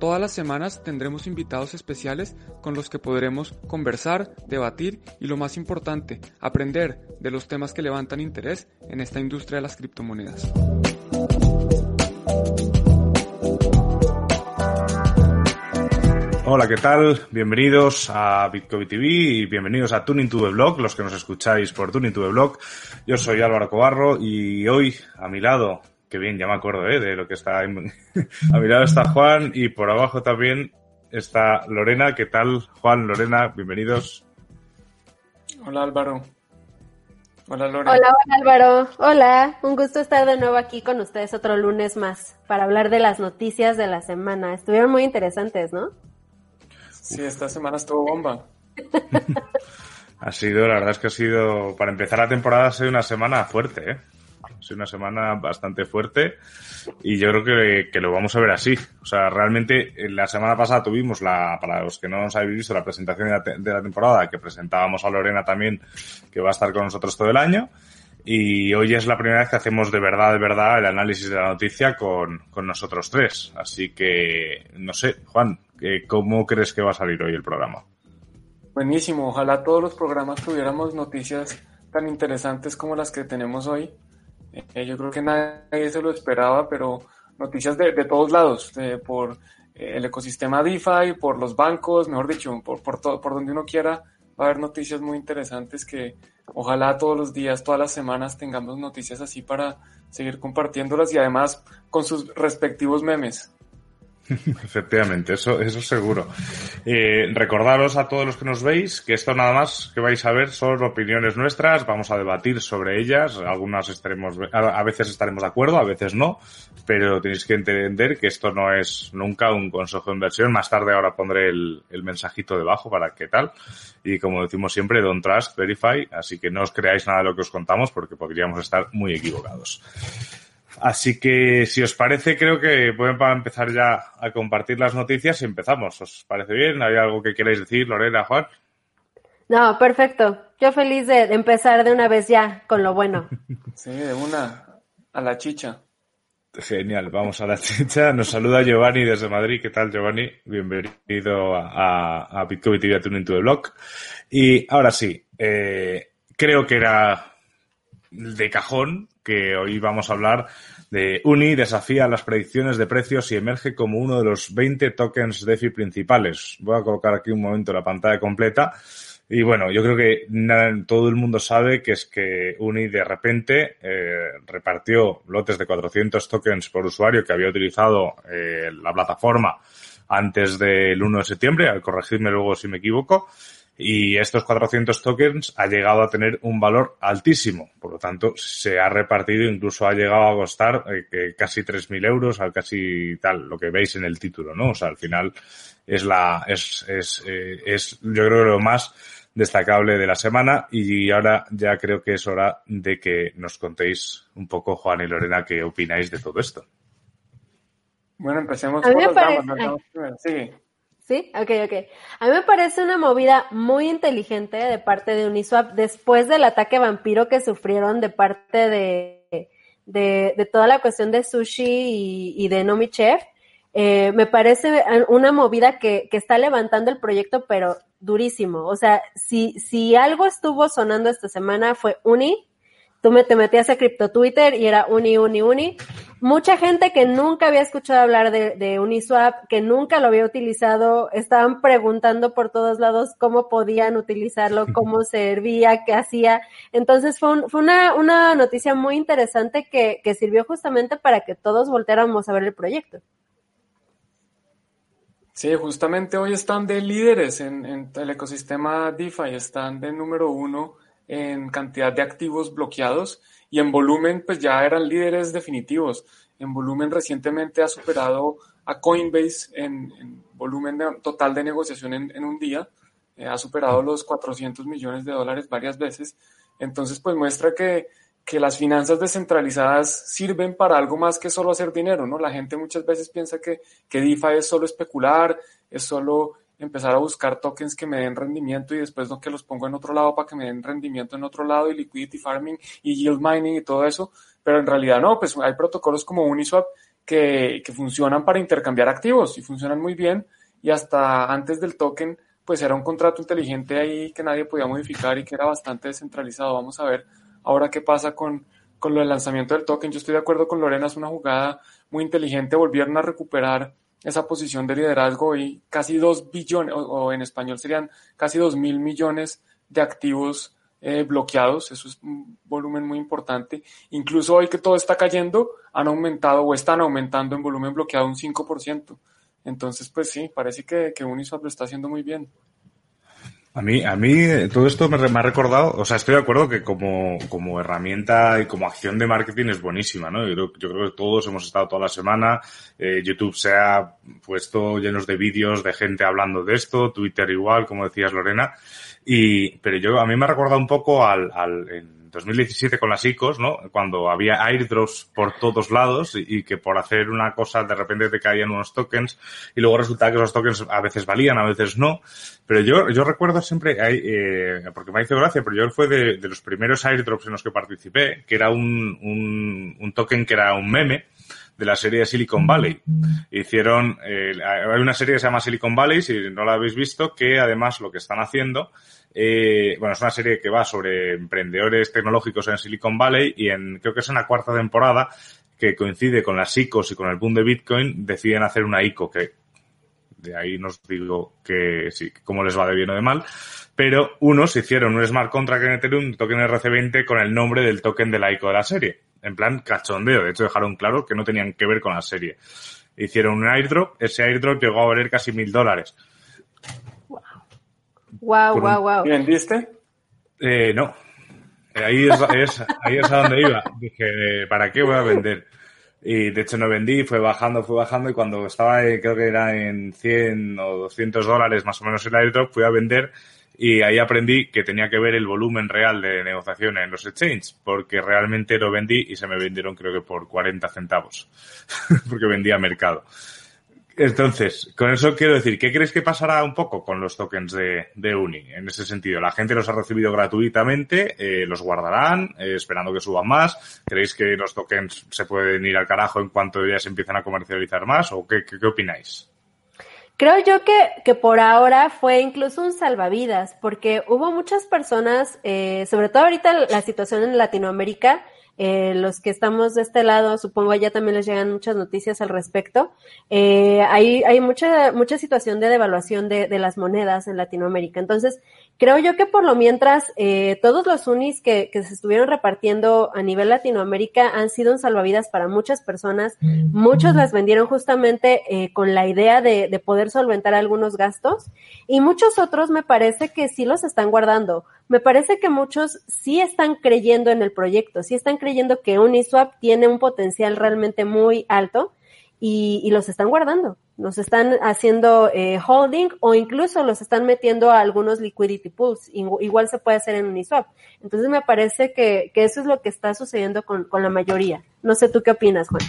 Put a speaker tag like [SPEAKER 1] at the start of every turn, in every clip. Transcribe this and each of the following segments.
[SPEAKER 1] Todas las semanas tendremos invitados especiales con los que podremos conversar, debatir y lo más importante, aprender de los temas que levantan interés en esta industria de las criptomonedas.
[SPEAKER 2] Hola, ¿qué tal? Bienvenidos a Bitcoin TV y bienvenidos a Tuning to the Blog, los que nos escucháis por Tuning to the Blog. Yo soy Álvaro Cobarro y hoy a mi lado Qué bien, ya me acuerdo ¿eh? de lo que está. a mi lado está Juan y por abajo también está Lorena. ¿Qué tal, Juan, Lorena? Bienvenidos.
[SPEAKER 1] Hola, Álvaro. Hola, Lorena.
[SPEAKER 3] Hola, hola, Álvaro. Hola, un gusto estar de nuevo aquí con ustedes otro lunes más para hablar de las noticias de la semana. Estuvieron muy interesantes, ¿no?
[SPEAKER 1] Sí, esta semana estuvo bomba.
[SPEAKER 2] ha sido, la verdad es que ha sido, para empezar la temporada, ha sido una semana fuerte, ¿eh? Sido una semana bastante fuerte y yo creo que, que, lo vamos a ver así. O sea, realmente la semana pasada tuvimos la, para los que no nos habéis visto, la presentación de la, de la temporada que presentábamos a Lorena también, que va a estar con nosotros todo el año. Y hoy es la primera vez que hacemos de verdad, de verdad, el análisis de la noticia con, con nosotros tres. Así que, no sé, Juan, ¿cómo crees que va a salir hoy el programa?
[SPEAKER 1] Buenísimo, ojalá todos los programas tuviéramos noticias tan interesantes como las que tenemos hoy. Eh, yo creo que nadie se lo esperaba, pero noticias de, de todos lados, por eh, el ecosistema DeFi, por los bancos, mejor dicho, por, por, todo, por donde uno quiera, va a haber noticias muy interesantes que ojalá todos los días, todas las semanas tengamos noticias así para seguir compartiéndolas y además con sus respectivos memes.
[SPEAKER 2] Efectivamente, eso, eso seguro. Eh, recordaros a todos los que nos veis que esto nada más que vais a ver son opiniones nuestras, vamos a debatir sobre ellas, algunas estaremos, a veces estaremos de acuerdo, a veces no, pero tenéis que entender que esto no es nunca un consejo de inversión. Más tarde ahora pondré el, el mensajito debajo para qué tal. Y como decimos siempre, don't trust, verify, así que no os creáis nada de lo que os contamos porque podríamos estar muy equivocados. Así que, si os parece, creo que pueden empezar ya a compartir las noticias y empezamos. ¿Os parece bien? ¿Hay algo que queráis decir, Lorena, Juan?
[SPEAKER 3] No, perfecto. Yo feliz de empezar de una vez ya con lo bueno.
[SPEAKER 1] Sí, de una. A la chicha.
[SPEAKER 2] Genial, vamos a la chicha. Nos saluda Giovanni desde Madrid. ¿Qué tal, Giovanni? Bienvenido a, a Bitcoin TV Tuning to the Blog. Y ahora sí, eh, creo que era de cajón que hoy vamos a hablar de Uni desafía las predicciones de precios y emerge como uno de los 20 tokens DeFi principales. Voy a colocar aquí un momento la pantalla completa. Y bueno, yo creo que todo el mundo sabe que es que Uni de repente eh, repartió lotes de 400 tokens por usuario que había utilizado eh, la plataforma antes del 1 de septiembre, al corregirme luego si me equivoco, y estos 400 tokens ha llegado a tener un valor altísimo. Por lo tanto, se ha repartido, incluso ha llegado a costar eh, casi 3.000 euros, al casi tal, lo que veis en el título, ¿no? O sea, al final es la, es, es, eh, es yo creo lo más destacable de la semana y ahora ya creo que es hora de que nos contéis un poco, Juan y Lorena, qué opináis de todo esto.
[SPEAKER 1] Bueno, empecemos por los damas, Sí.
[SPEAKER 3] ¿Sí? Ok, ok. A mí me parece una movida muy inteligente de parte de Uniswap después del ataque vampiro que sufrieron de parte de, de, toda la cuestión de sushi y, y de Nomi Chef. Eh, me parece una movida que, que está levantando el proyecto, pero durísimo. O sea, si, si algo estuvo sonando esta semana fue Uni, tú me te metías a Crypto Twitter y era Uni, Uni, Uni. Mucha gente que nunca había escuchado hablar de, de, Uniswap, que nunca lo había utilizado, estaban preguntando por todos lados cómo podían utilizarlo, cómo servía, qué hacía. Entonces fue, un, fue una, una noticia muy interesante que, que sirvió justamente para que todos volteáramos a ver el proyecto.
[SPEAKER 1] Sí, justamente hoy están de líderes en, en el ecosistema DeFi, están de número uno en cantidad de activos bloqueados y en volumen pues ya eran líderes definitivos. En volumen recientemente ha superado a Coinbase en, en volumen total de negociación en, en un día, eh, ha superado los 400 millones de dólares varias veces Entonces, pues muestra que, que las finanzas descentralizadas sirven para algo más que solo hacer dinero, ¿no? La gente muchas veces piensa que, que DeFi es solo especular, es solo empezar a buscar tokens que me den rendimiento y después no que los pongo en otro lado para que me den rendimiento en otro lado y liquidity farming y yield mining y todo eso, pero en realidad no, pues hay protocolos como Uniswap que, que funcionan para intercambiar activos y funcionan muy bien y hasta antes del token pues era un contrato inteligente ahí que nadie podía modificar y que era bastante descentralizado. Vamos a ver ahora qué pasa con, con lo del lanzamiento del token. Yo estoy de acuerdo con Lorena, es una jugada muy inteligente, volvieron a recuperar esa posición de liderazgo y casi dos billones, o, en español serían casi dos mil millones de activos eh, bloqueados. Eso es un volumen muy importante. Incluso hoy que todo está cayendo, han aumentado o están aumentando en volumen bloqueado un 5%. Entonces, pues sí, parece que, que Uniswap lo está haciendo muy bien.
[SPEAKER 2] A mí, a mí todo esto me, ha recordado, o sea, estoy de acuerdo que como, como herramienta y como acción de marketing es buenísima, ¿no? Yo, yo creo que todos hemos estado toda la semana, eh, YouTube se ha puesto llenos de vídeos de gente hablando de esto, Twitter igual, como decías Lorena, y, pero yo, a mí me ha recordado un poco al, al, 2017 con las ICOs, ¿no? Cuando había airdrops por todos lados y, que por hacer una cosa de repente te caían unos tokens y luego resultaba que esos tokens a veces valían, a veces no. Pero yo, yo recuerdo siempre, eh, porque me hizo gracia, pero yo fue de, de, los primeros airdrops en los que participé, que era un, un, un token que era un meme, de la serie de Silicon Valley. Hicieron, eh, hay una serie que se llama Silicon Valley, si no la habéis visto, que además lo que están haciendo eh, bueno, es una serie que va sobre emprendedores tecnológicos en Silicon Valley y en, creo que es en la cuarta temporada, que coincide con las ICOs y con el boom de Bitcoin, deciden hacer una ICO que de ahí nos digo que sí, cómo les va de bien o de mal, pero unos hicieron un smart contract en Ethereum, un token RC20 con el nombre del token de la ICO de la serie, en plan cachondeo, de hecho dejaron claro que no tenían que ver con la serie. Hicieron un airdrop, ese airdrop llegó a valer casi mil dólares.
[SPEAKER 3] Wow, wow, wow.
[SPEAKER 1] ¿Vendiste?
[SPEAKER 2] Eh, no. Eh, ahí es, ahí es a donde iba. Dije, ¿para qué voy a vender? Y de hecho no vendí, fue bajando, fue bajando y cuando estaba, creo que era en 100 o 200 dólares más o menos el airdrop, fui a vender y ahí aprendí que tenía que ver el volumen real de negociación en los exchanges, porque realmente lo vendí y se me vendieron creo que por 40 centavos, porque vendía mercado. Entonces, con eso quiero decir, ¿qué crees que pasará un poco con los tokens de, de Uni en ese sentido? ¿La gente los ha recibido gratuitamente? Eh, ¿Los guardarán eh, esperando que suban más? ¿Creéis que los tokens se pueden ir al carajo en cuanto ya se empiezan a comercializar más? ¿O qué opináis?
[SPEAKER 3] Creo yo que, que, por ahora fue incluso un salvavidas, porque hubo muchas personas, eh, sobre todo ahorita la situación en Latinoamérica, eh, los que estamos de este lado, supongo ya también les llegan muchas noticias al respecto. Eh, hay, hay mucha, mucha situación de devaluación de, de, las monedas en Latinoamérica. Entonces, creo yo que por lo mientras, eh, todos los unis que, que, se estuvieron repartiendo a nivel Latinoamérica han sido un salvavidas para muchas personas. Muchos las vendieron justamente eh, con la idea de, de poder solventar algunos gastos. Y muchos otros me parece que sí los están guardando. Me parece que muchos sí están creyendo en el proyecto, sí están creyendo que Uniswap tiene un potencial realmente muy alto y, y los están guardando, los están haciendo eh, holding o incluso los están metiendo a algunos liquidity pools, igual se puede hacer en Uniswap. Entonces me parece que, que eso es lo que está sucediendo con, con la mayoría. No sé tú qué opinas, Juan.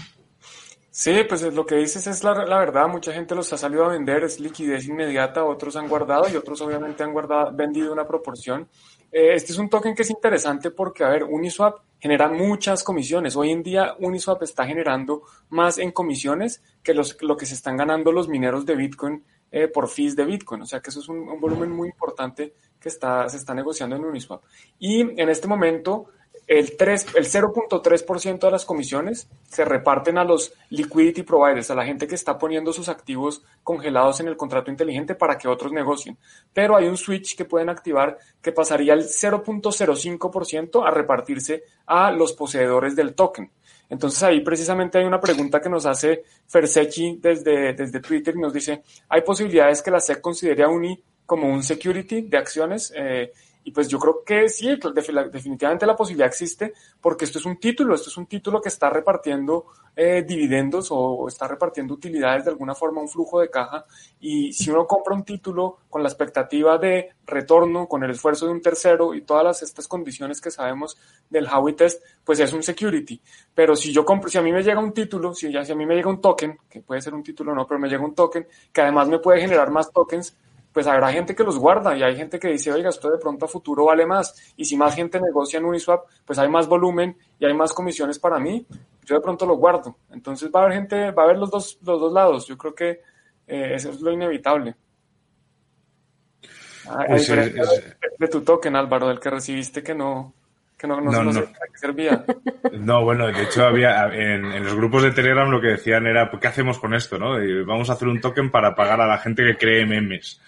[SPEAKER 1] Sí, pues lo que dices es la, la, verdad, mucha gente los ha salido a vender, es liquidez inmediata, otros han guardado y otros obviamente han guardado, vendido una proporción. Eh, este es un token que es interesante porque, a ver, Uniswap genera muchas comisiones. Hoy en día Uniswap está generando más en comisiones que los, lo que se están ganando los mineros de Bitcoin eh, por fees de Bitcoin. O sea que eso es un, un volumen muy importante que está, se está negociando en Uniswap. Y en este momento el, 3, el 0.3% de las comisiones se reparten a los liquidity providers, a la gente que está poniendo sus activos congelados en el contrato inteligente para que otros negocien. Pero hay un switch que pueden activar que pasaría el 0.05% a repartirse a los poseedores del token. Entonces ahí precisamente hay una pregunta que nos hace Fersechi desde, desde Twitter y nos dice, ¿hay posibilidades que la SEC considere a UNI como un security de acciones? Eh, Y pues yo creo que sí, definitivamente la posibilidad existe porque esto es un título, esto es un título que está repartiendo eh, dividendos o está repartiendo utilidades de alguna forma, un flujo de caja. Y si uno compra un título con la expectativa de retorno, con el esfuerzo de un tercero y todas las, estas condiciones que sabemos del Howey Test, pues es un security. Pero si yo compro, si a mí me llega un título, si, ya, si a mí me llega un token, que puede ser un título o no, pero me llega un token, que además me puede generar más tokens, pues habrá gente que los guarda y hay gente que dice, oiga, esto de pronto a futuro vale más. Y si más gente negocia en Uniswap, pues hay más volumen y hay más comisiones para mí. Yo de pronto lo guardo. Entonces va a haber gente, va a haber los dos, los dos lados. Yo creo que eh, eso es lo inevitable. A, pues De, tu token, Álvaro, del que recibiste que no, que no, no, no, servía.
[SPEAKER 2] No, bueno, de hecho había en, los grupos de Telegram lo que decían era, ¿qué hacemos con esto? no? vamos a hacer un token para pagar a la gente que cree memes.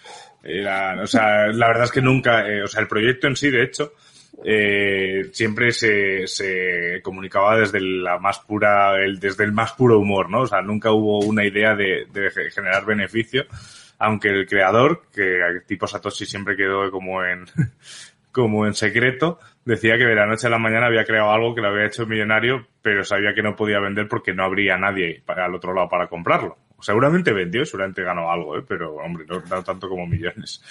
[SPEAKER 2] Era, o sea, la verdad es que nunca, eh, o sea, el proyecto en sí, de hecho, eh, siempre se, se, comunicaba desde la más pura, el, desde el más puro humor, ¿no? O sea, nunca hubo una idea de, de generar beneficio, aunque el creador, que tipo Satoshi siempre quedó como en, como en secreto, decía que de la noche a la mañana había creado algo que lo había hecho millonario, pero sabía que no podía vender porque no habría nadie para, al otro lado para comprarlo. Seguramente vendió, seguramente ganó algo, ¿eh? pero hombre, no, tanto como millones.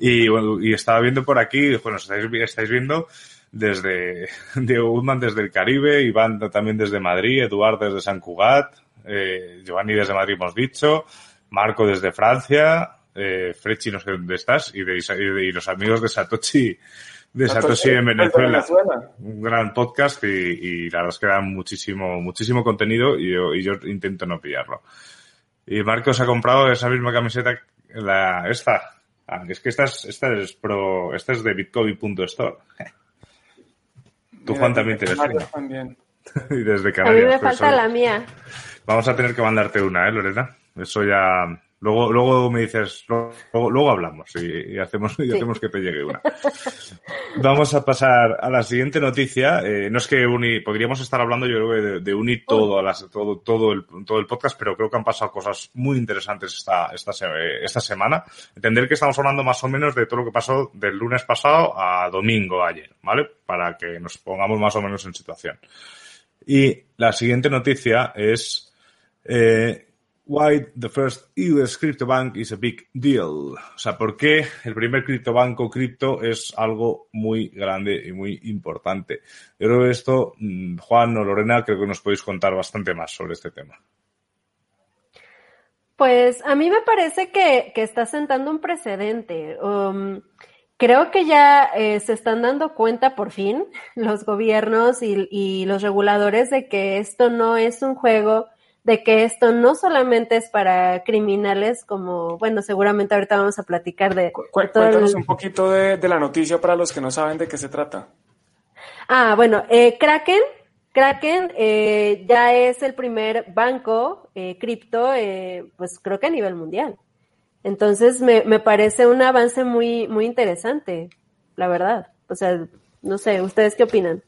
[SPEAKER 2] Y, bueno, y estaba viendo por aquí, bueno, estáis, viendo desde Diego Guzmán desde el Caribe, Iván también desde Madrid, Eduardo desde San Cugat, eh, Giovanni desde Madrid hemos dicho, Marco desde Francia, eh, Frechi no sé dónde estás, y, de, y, los amigos de Satoshi, de Satoshi en Venezuela. Un gran podcast y, la verdad es que dan muchísimo, muchísimo contenido y yo, y yo intento no pillarlo. Y Marcos ha comprado esa misma camiseta, la, esta. Ah, es que esta es, esta es pro, esta es de bitcoin.store. Tú, Juan, también tienes una. También. y desde Canarias.
[SPEAKER 3] A mí me falta la mía.
[SPEAKER 2] Vamos a tener que mandarte una, ¿eh, Lorena? Eso ya, Luego, luego me dices, luego, luego hablamos y, hacemos, y hacemos que te llegue una. Vamos a pasar a la siguiente noticia. Eh, no es que Uni, podríamos estar hablando yo creo de, de Uni todo, las, todo, todo, el, todo el podcast, pero creo que han pasado cosas muy interesantes esta, esta, esta semana. Entender que estamos hablando más o menos de todo lo que pasó del lunes pasado a domingo ayer, ¿vale? Para que nos pongamos más o menos en situación. Y la siguiente noticia es, eh, Why the first US crypto bank is a big deal. O sea, ¿por qué el primer criptobanco cripto es algo muy grande y muy importante? Yo creo que esto, mm, Juan o Lorena, creo que nos podéis contar bastante más sobre este tema.
[SPEAKER 3] Pues a mí me parece que, está sentando un precedente. Um, creo que ya eh, se están dando cuenta por fin los gobiernos y, y los reguladores de que esto no es un juego de que esto no solamente es para criminales, como, bueno, seguramente ahorita vamos a platicar de...
[SPEAKER 1] cuéntanos un poquito de, la noticia para los que no saben de qué se trata.
[SPEAKER 3] Ah, bueno, eh, Kraken, Kraken eh, ya es el primer banco eh, cripto, eh, pues creo que a nivel mundial. Entonces me, me parece un avance muy, muy interesante, la verdad. O sea, no sé, ¿ustedes qué opinan?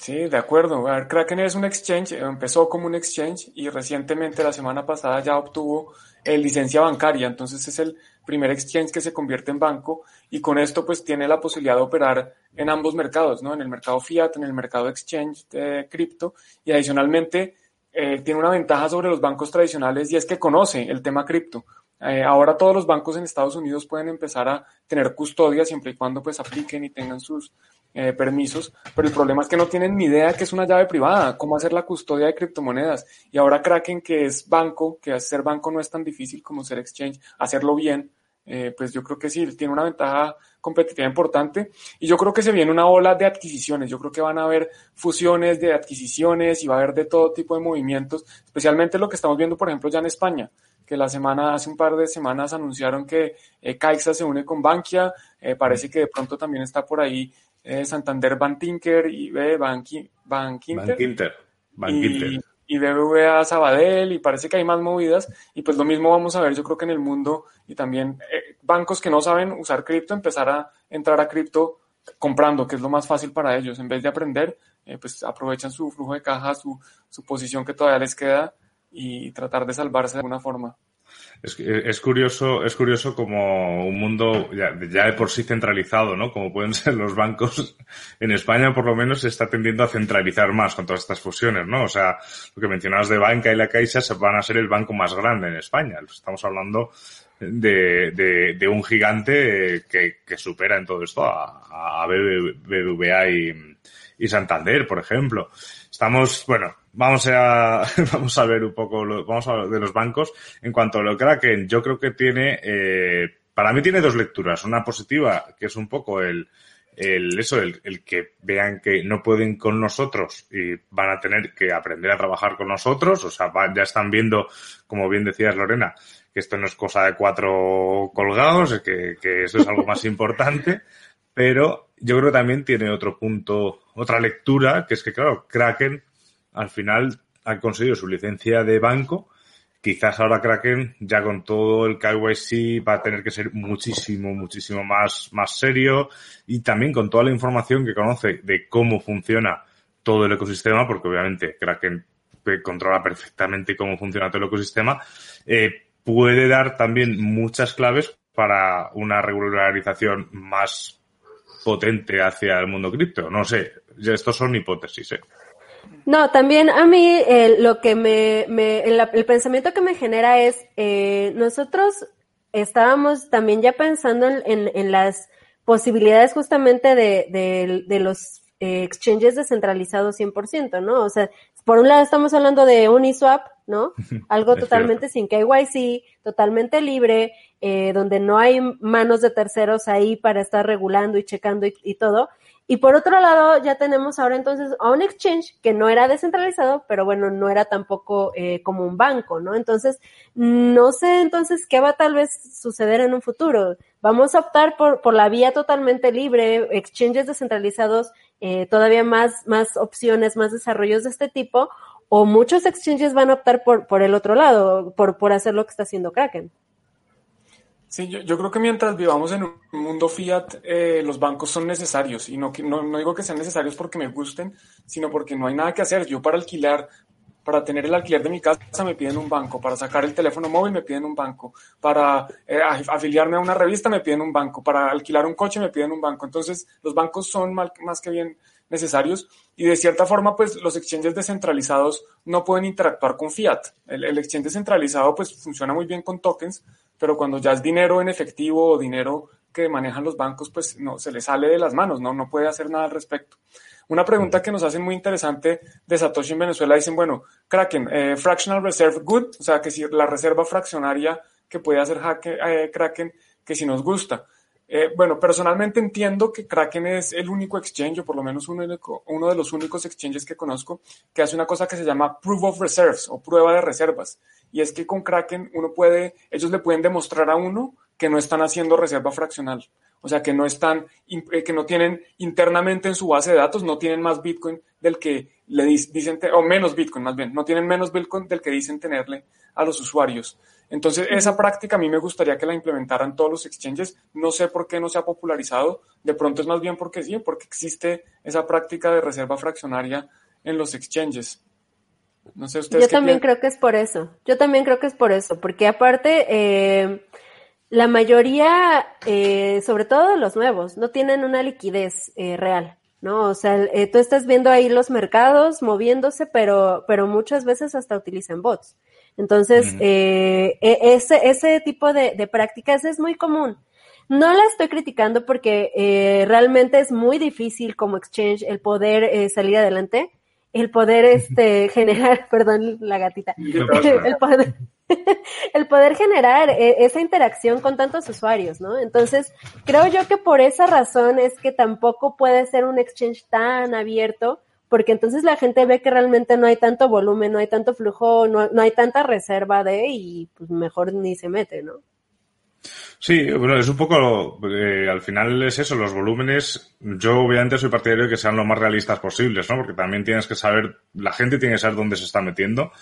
[SPEAKER 1] Sí, de acuerdo. Kraken es un exchange, empezó como un exchange y recientemente, la semana pasada, ya obtuvo el licencia bancaria. Entonces es el primer exchange que se convierte en banco y con esto pues tiene la posibilidad de operar en ambos mercados, ¿no? En el mercado fiat, en el mercado exchange de cripto y adicionalmente eh, tiene una ventaja sobre los bancos tradicionales y es que conoce el tema cripto. Eh, ahora todos los bancos en Estados Unidos pueden empezar a tener custodia siempre y cuando pues apliquen y tengan sus eh, permisos, pero el problema es que no tienen ni idea que es una llave privada, cómo hacer la custodia de criptomonedas. Y ahora Kraken, que es banco, que ser banco no es tan difícil como ser exchange, hacerlo bien, eh, pues yo creo que sí, tiene una ventaja competitiva importante. Y yo creo que se viene una ola de adquisiciones. Yo creo que van a haber fusiones de adquisiciones y va a haber de todo tipo de movimientos, especialmente lo que estamos viendo, por ejemplo, ya en España que la semana, hace un par de semanas anunciaron que eh, Caixa se une con Bankia, parece que de pronto también está por ahí eh, Santander Bantinker y B Bankinter. Y, y BBVA Sabadell y parece que hay más movidas y pues lo mismo vamos a ver yo creo que en el mundo y también eh, bancos que no saben usar cripto empezar a entrar a cripto comprando que es lo más fácil para ellos en vez de aprender eh, pues aprovechan su flujo de caja su, su posición que todavía les queda y tratar de salvarse de alguna forma.
[SPEAKER 2] Es, es, curioso, es curioso como un mundo ya, ya, de por sí centralizado, ¿no? Como pueden ser los bancos. En España, por lo menos, se está tendiendo a centralizar más con todas estas fusiones, ¿no? O sea, lo que mencionabas de Banca y la Caixa se van a ser el banco más grande en España. Estamos hablando de, de, de un gigante que, que, supera en todo esto a, a BBVA y, y Santander, por ejemplo. Estamos, bueno, vamos a, vamos a ver un poco, lo, vamos a hablar de los bancos. En cuanto a lo Kraken, yo creo que tiene, eh, para mí tiene dos lecturas. Una positiva, que es un poco el, el eso, el, el, que vean que no pueden con nosotros y van a tener que aprender a trabajar con nosotros. O sea, ya están viendo, como bien decías Lorena, que esto no es cosa de cuatro colgados, que, que eso es algo más importante. Pero yo creo que también tiene otro punto, otra lectura, que es que, claro, Kraken al final ha conseguido su licencia de banco. Quizás ahora Kraken, ya con todo el KYC, va a tener que ser muchísimo, muchísimo más, más serio y también con toda la información que conoce de cómo funciona todo el ecosistema, porque obviamente Kraken controla perfectamente cómo funciona todo el ecosistema, eh, puede dar también muchas claves para una regularización más potente hacia el mundo cripto. No sé, estos son hipótesis. ¿eh?
[SPEAKER 3] No, también a mí lo que me, me el, pensamiento que me genera es, eh, nosotros estábamos también ya pensando en, en, las posibilidades justamente de, de, de los eh, exchanges descentralizados 100%, ¿no? O sea, por un lado estamos hablando de Uniswap, ¿no? Algo totalmente sin KYC, totalmente libre, eh, donde no hay manos de terceros ahí para estar regulando y checando y, y todo. Y por otro lado, ya tenemos ahora entonces a un exchange que no era descentralizado, pero bueno, no era tampoco eh, como un banco, ¿no? Entonces, no sé entonces qué va tal vez suceder en un futuro. Vamos a optar por, por la vía totalmente libre, exchanges descentralizados, eh, todavía más, más opciones, más desarrollos de este tipo, o muchos exchanges van a optar por, por el otro lado, por, por hacer lo que está haciendo Kraken.
[SPEAKER 1] Sí, yo, yo, creo que mientras vivamos en un mundo fiat, eh, los bancos son necesarios y no, no, no, digo que sean necesarios porque me gusten, sino porque no hay nada que hacer. Yo para alquilar, para tener el alquiler de mi casa me piden un banco, para sacar el teléfono móvil me piden un banco, para eh, afiliarme a una revista me piden un banco, para alquilar un coche me piden un banco. Entonces, los bancos son más que bien necesarios y de cierta forma pues los exchanges descentralizados no pueden interactuar con fiat. El, el exchange descentralizado pues funciona muy bien con tokens, pero cuando ya es dinero en efectivo o dinero que manejan los bancos, pues no, se le sale de las manos, no, no puede hacer nada al respecto. Una pregunta que nos hacen muy interesante de Satoshi en Venezuela, dicen, bueno, Kraken, eh, fractional reserve good, o sea, que si la reserva fraccionaria que puede hacer Hake, eh, Kraken, que si nos gusta. Eh, bueno, personalmente entiendo que Kraken es el único exchange, o por lo menos uno, uno de los únicos exchanges que conozco, que hace una cosa que se llama Proof of Reserves o prueba de reservas. Y es que con Kraken uno puede, ellos le pueden demostrar a uno que no están haciendo reserva fraccional. O sea, que no están, eh, que no tienen internamente en su base de datos, no tienen más Bitcoin del que le dicen, o menos Bitcoin más bien, no tienen menos Bitcoin del que dicen tenerle a los usuarios. Entonces, esa práctica a mí me gustaría que la implementaran todos los exchanges. No sé por qué no se ha popularizado. De pronto es más bien porque sí, porque existe esa práctica de reserva fraccionaria en los exchanges. No sé ustedes.
[SPEAKER 3] Yo también creo que es por eso. Yo también creo que es por eso, porque aparte, eh, la mayoría, eh, sobre todo los nuevos, no tienen una liquidez eh, real. ¿no? O sea, eh, tú estás viendo ahí los mercados moviéndose, pero, pero muchas veces hasta utilizan bots. Entonces, uh -huh. eh, ese, ese tipo de, de, prácticas es muy común. No la estoy criticando porque eh, realmente es muy difícil como exchange el poder eh, salir adelante, el poder este, generar, perdón, la gatita, el poder, el poder generar eh, esa interacción con tantos usuarios, ¿no? Entonces, creo yo que por esa razón es que tampoco puede ser un exchange tan abierto, porque entonces la gente ve que realmente no hay tanto volumen, no hay tanto flujo, no, no hay tanta reserva de, y pues mejor ni se mete, ¿no?
[SPEAKER 2] Sí, bueno, es un poco, eh, al final es eso, los volúmenes, yo obviamente soy partidario de que sean lo más realistas posibles, ¿no? Porque también tienes que saber, la gente tiene que saber dónde se está metiendo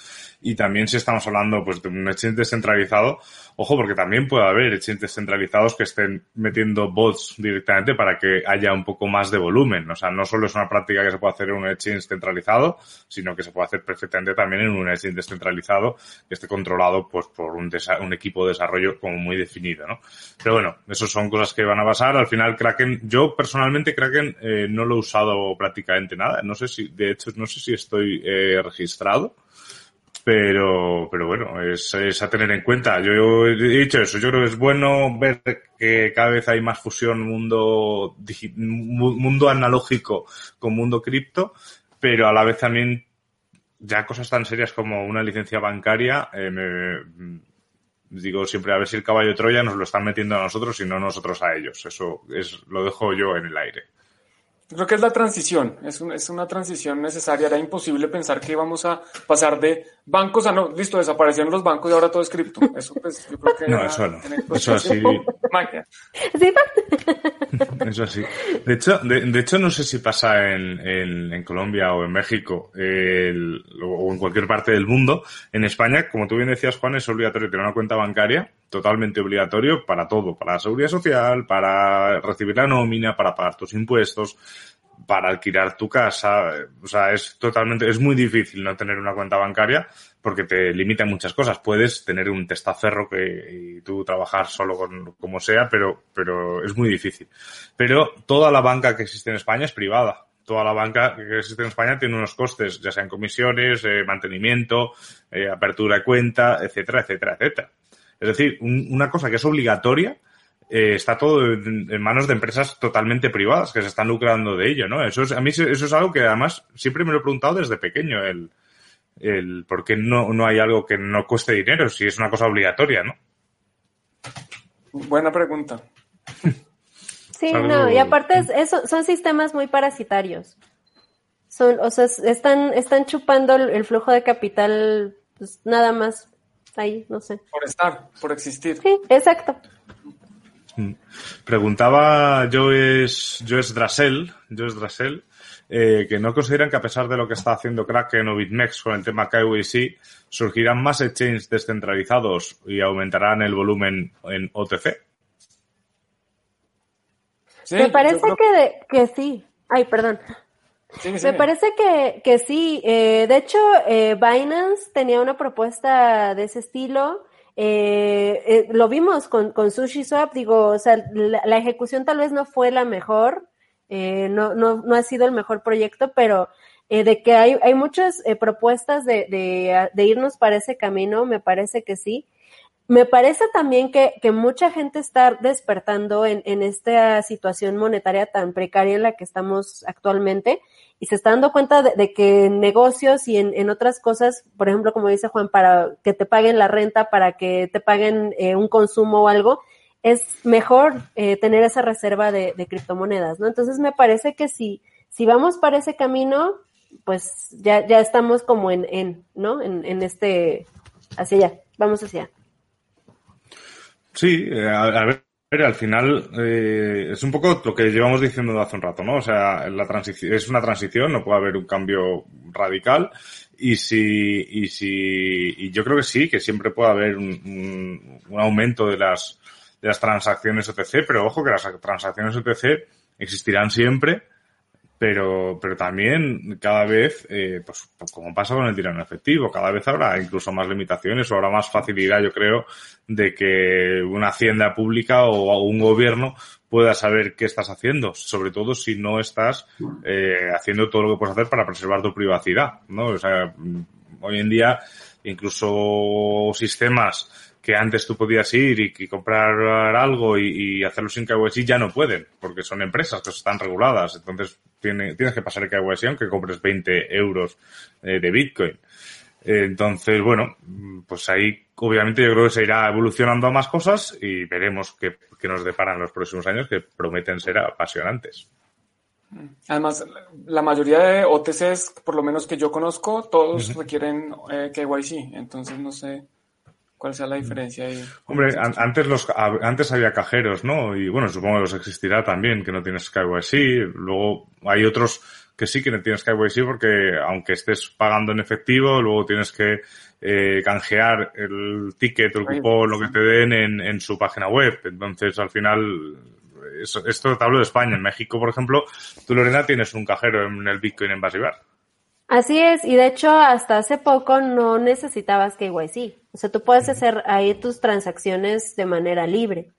[SPEAKER 2] y también si estamos hablando pues de un exchange descentralizado, ojo, porque también puede haber exchanges descentralizados que estén metiendo bots directamente para que haya un poco más de volumen. O sea, no solo es una práctica que se puede hacer en un exchange centralizado, sino que se puede hacer perfectamente también en un exchange descentralizado que esté controlado pues por un, un equipo de desarrollo como muy definido, ¿no? Pero bueno, eso son cosas que van a pasar. Al final, Kraken, yo personalmente Kraken eh, no lo he usado prácticamente nada. No sé si, de hecho, no sé si estoy eh, registrado pero, pero bueno, es, es, a tener en cuenta. Yo he dicho eso, yo creo que es bueno ver que cada vez hay más fusión mundo, mundo analógico con mundo cripto, pero a la vez también ya cosas tan serias como una licencia bancaria, eh, me, digo siempre a ver si el caballo Troya nos lo están metiendo a nosotros y no nosotros a ellos. Eso es, lo dejo yo en el aire.
[SPEAKER 1] Creo que es la transición, es, un, es una transición necesaria. Era imposible pensar que íbamos a pasar de bancos a no, listo, desaparecieron los bancos y ahora todo es cripto. Eso pues yo creo que
[SPEAKER 2] no, eso no. Eso así.
[SPEAKER 3] Magia.
[SPEAKER 2] Eso así. De hecho, de, de, hecho no sé si pasa en, en, en Colombia o en México el, o en cualquier parte del mundo. En España, como tú bien decías, Juan, es obligatorio tener una cuenta bancaria, totalmente obligatorio para todo, para la seguridad social, para recibir la nómina, para pagar tus impuestos para alquilar tu casa. O sea, es totalmente, es muy difícil no tener una cuenta bancaria porque te limita muchas cosas. Puedes tener un testaferro que, y tú trabajar solo con como sea, pero, pero es muy difícil. Pero toda la banca que existe en España es privada. Toda la banca que existe en España tiene unos costes, ya sean comisiones, eh, mantenimiento, eh, apertura de cuenta, etcétera, etcétera, etcétera. Es decir, un, una cosa que es obligatoria, eh, está todo en, en, manos de empresas totalmente privadas que se están lucrando de ello, ¿no? Eso es, a mí eso es algo que además siempre me lo he preguntado desde pequeño, el, el por qué no, no hay algo que no cueste dinero si es una cosa obligatoria, ¿no?
[SPEAKER 1] Buena pregunta.
[SPEAKER 3] Sí, no, y aparte es, eso, son sistemas muy parasitarios. Son, o sea, están, están chupando el flujo de capital, pues nada más ahí, no sé.
[SPEAKER 1] Por estar, por existir.
[SPEAKER 3] Sí, exacto.
[SPEAKER 2] Preguntaba Joes, Joes Drasel, Joes Drasel eh, que no consideran que a pesar de lo que está haciendo Kraken o BitMEX con el tema KYC, surgirán más exchanges descentralizados y aumentarán el volumen en OTC.
[SPEAKER 3] Sí, Me parece que, de, que sí. Ay, perdón. Sí, Me parece que, que sí. Eh, de hecho, eh, Binance tenía una propuesta de ese estilo. Eh, eh, lo vimos con, con SushiSwap, digo, o sea, la, la, ejecución tal vez no fue la mejor, eh, no, no, no ha sido el mejor proyecto, pero eh, de que hay, hay muchas eh, propuestas de, de, de, irnos para ese camino, me parece que sí. Me parece también que, que mucha gente está despertando en, en esta situación monetaria tan precaria en la que estamos actualmente y se está dando cuenta de, de que en negocios y en, en, otras cosas, por ejemplo, como dice Juan, para que te paguen la renta, para que te paguen eh, un consumo o algo, es mejor eh, tener esa reserva de, de, criptomonedas, ¿no? Entonces me parece que si, si vamos para ese camino, pues ya, ya estamos como en, en ¿no? En, en este, hacia allá, vamos hacia allá.
[SPEAKER 2] Sí, a, a ver, al final eh, es un poco lo que llevamos diciendo hace un rato, ¿no? O sea, la transición es una transición, no puede haber un cambio radical. Y si y si y yo creo que sí, que siempre puede haber un, un, un aumento de las de las transacciones OTC, pero ojo que las transacciones OTC existirán siempre pero, pero también cada vez, eh, pues como pasa con el dinero efectivo, cada vez habrá incluso más limitaciones o habrá más facilidad, yo creo, de que una hacienda pública o un gobierno pueda saber qué estás haciendo, sobre todo si no estás eh, haciendo todo lo que puedes hacer para preservar tu privacidad, ¿no? O sea, hoy en día incluso sistemas que antes tú podías ir y, y comprar algo y, y, hacerlo sin KYC ya no pueden, porque son empresas que están reguladas. Entonces tiene, tienes que pasar el KYC aunque compres 20 euros eh, de Bitcoin. Eh, entonces, bueno, pues ahí obviamente yo creo que se irá evolucionando a más cosas y veremos qué, qué nos deparan los próximos años que prometen ser apasionantes.
[SPEAKER 1] Además, la mayoría de OTCs, por lo menos que yo conozco, todos uh -huh. requieren eh, KYC, entonces no sé cuál sea la diferencia ahí.
[SPEAKER 2] Hombre, antes los antes había cajeros, ¿no? Y bueno, supongo que los existirá también, que no tienes KYC. Luego hay otros que sí que no tienes KYC porque aunque estés pagando en efectivo, luego tienes que eh, canjear el ticket el cupón, lo que te den en, en su página web. Entonces, al final, esto te hablo de España. En México, por ejemplo, tú, Lorena, tienes un cajero en el Bitcoin en Basibar.
[SPEAKER 3] Así es, y de hecho hasta hace poco no necesitabas KYC. O sea, tú puedes hacer ahí tus transacciones de manera libre.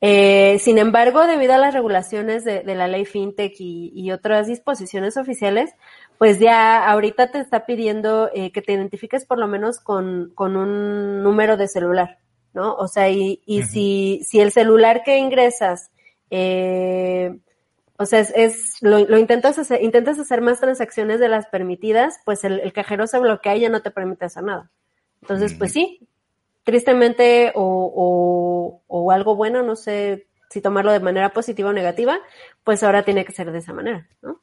[SPEAKER 3] Eh, sin embargo, debido a las regulaciones de, la ley FinTech y, otras disposiciones oficiales, pues ya ahorita te está pidiendo eh, que te identifiques por lo menos con, un número de celular, ¿no? O sea, y, si, si el celular que ingresas eh, o sea, es, lo, intentas hacer, intentas hacer más transacciones de las permitidas, pues el, cajero se bloquea y ya no te permite hacer nada. Entonces, pues sí, tristemente o, o, algo bueno, no sé si tomarlo de manera positiva o negativa, pues ahora tiene que ser de esa manera, ¿no?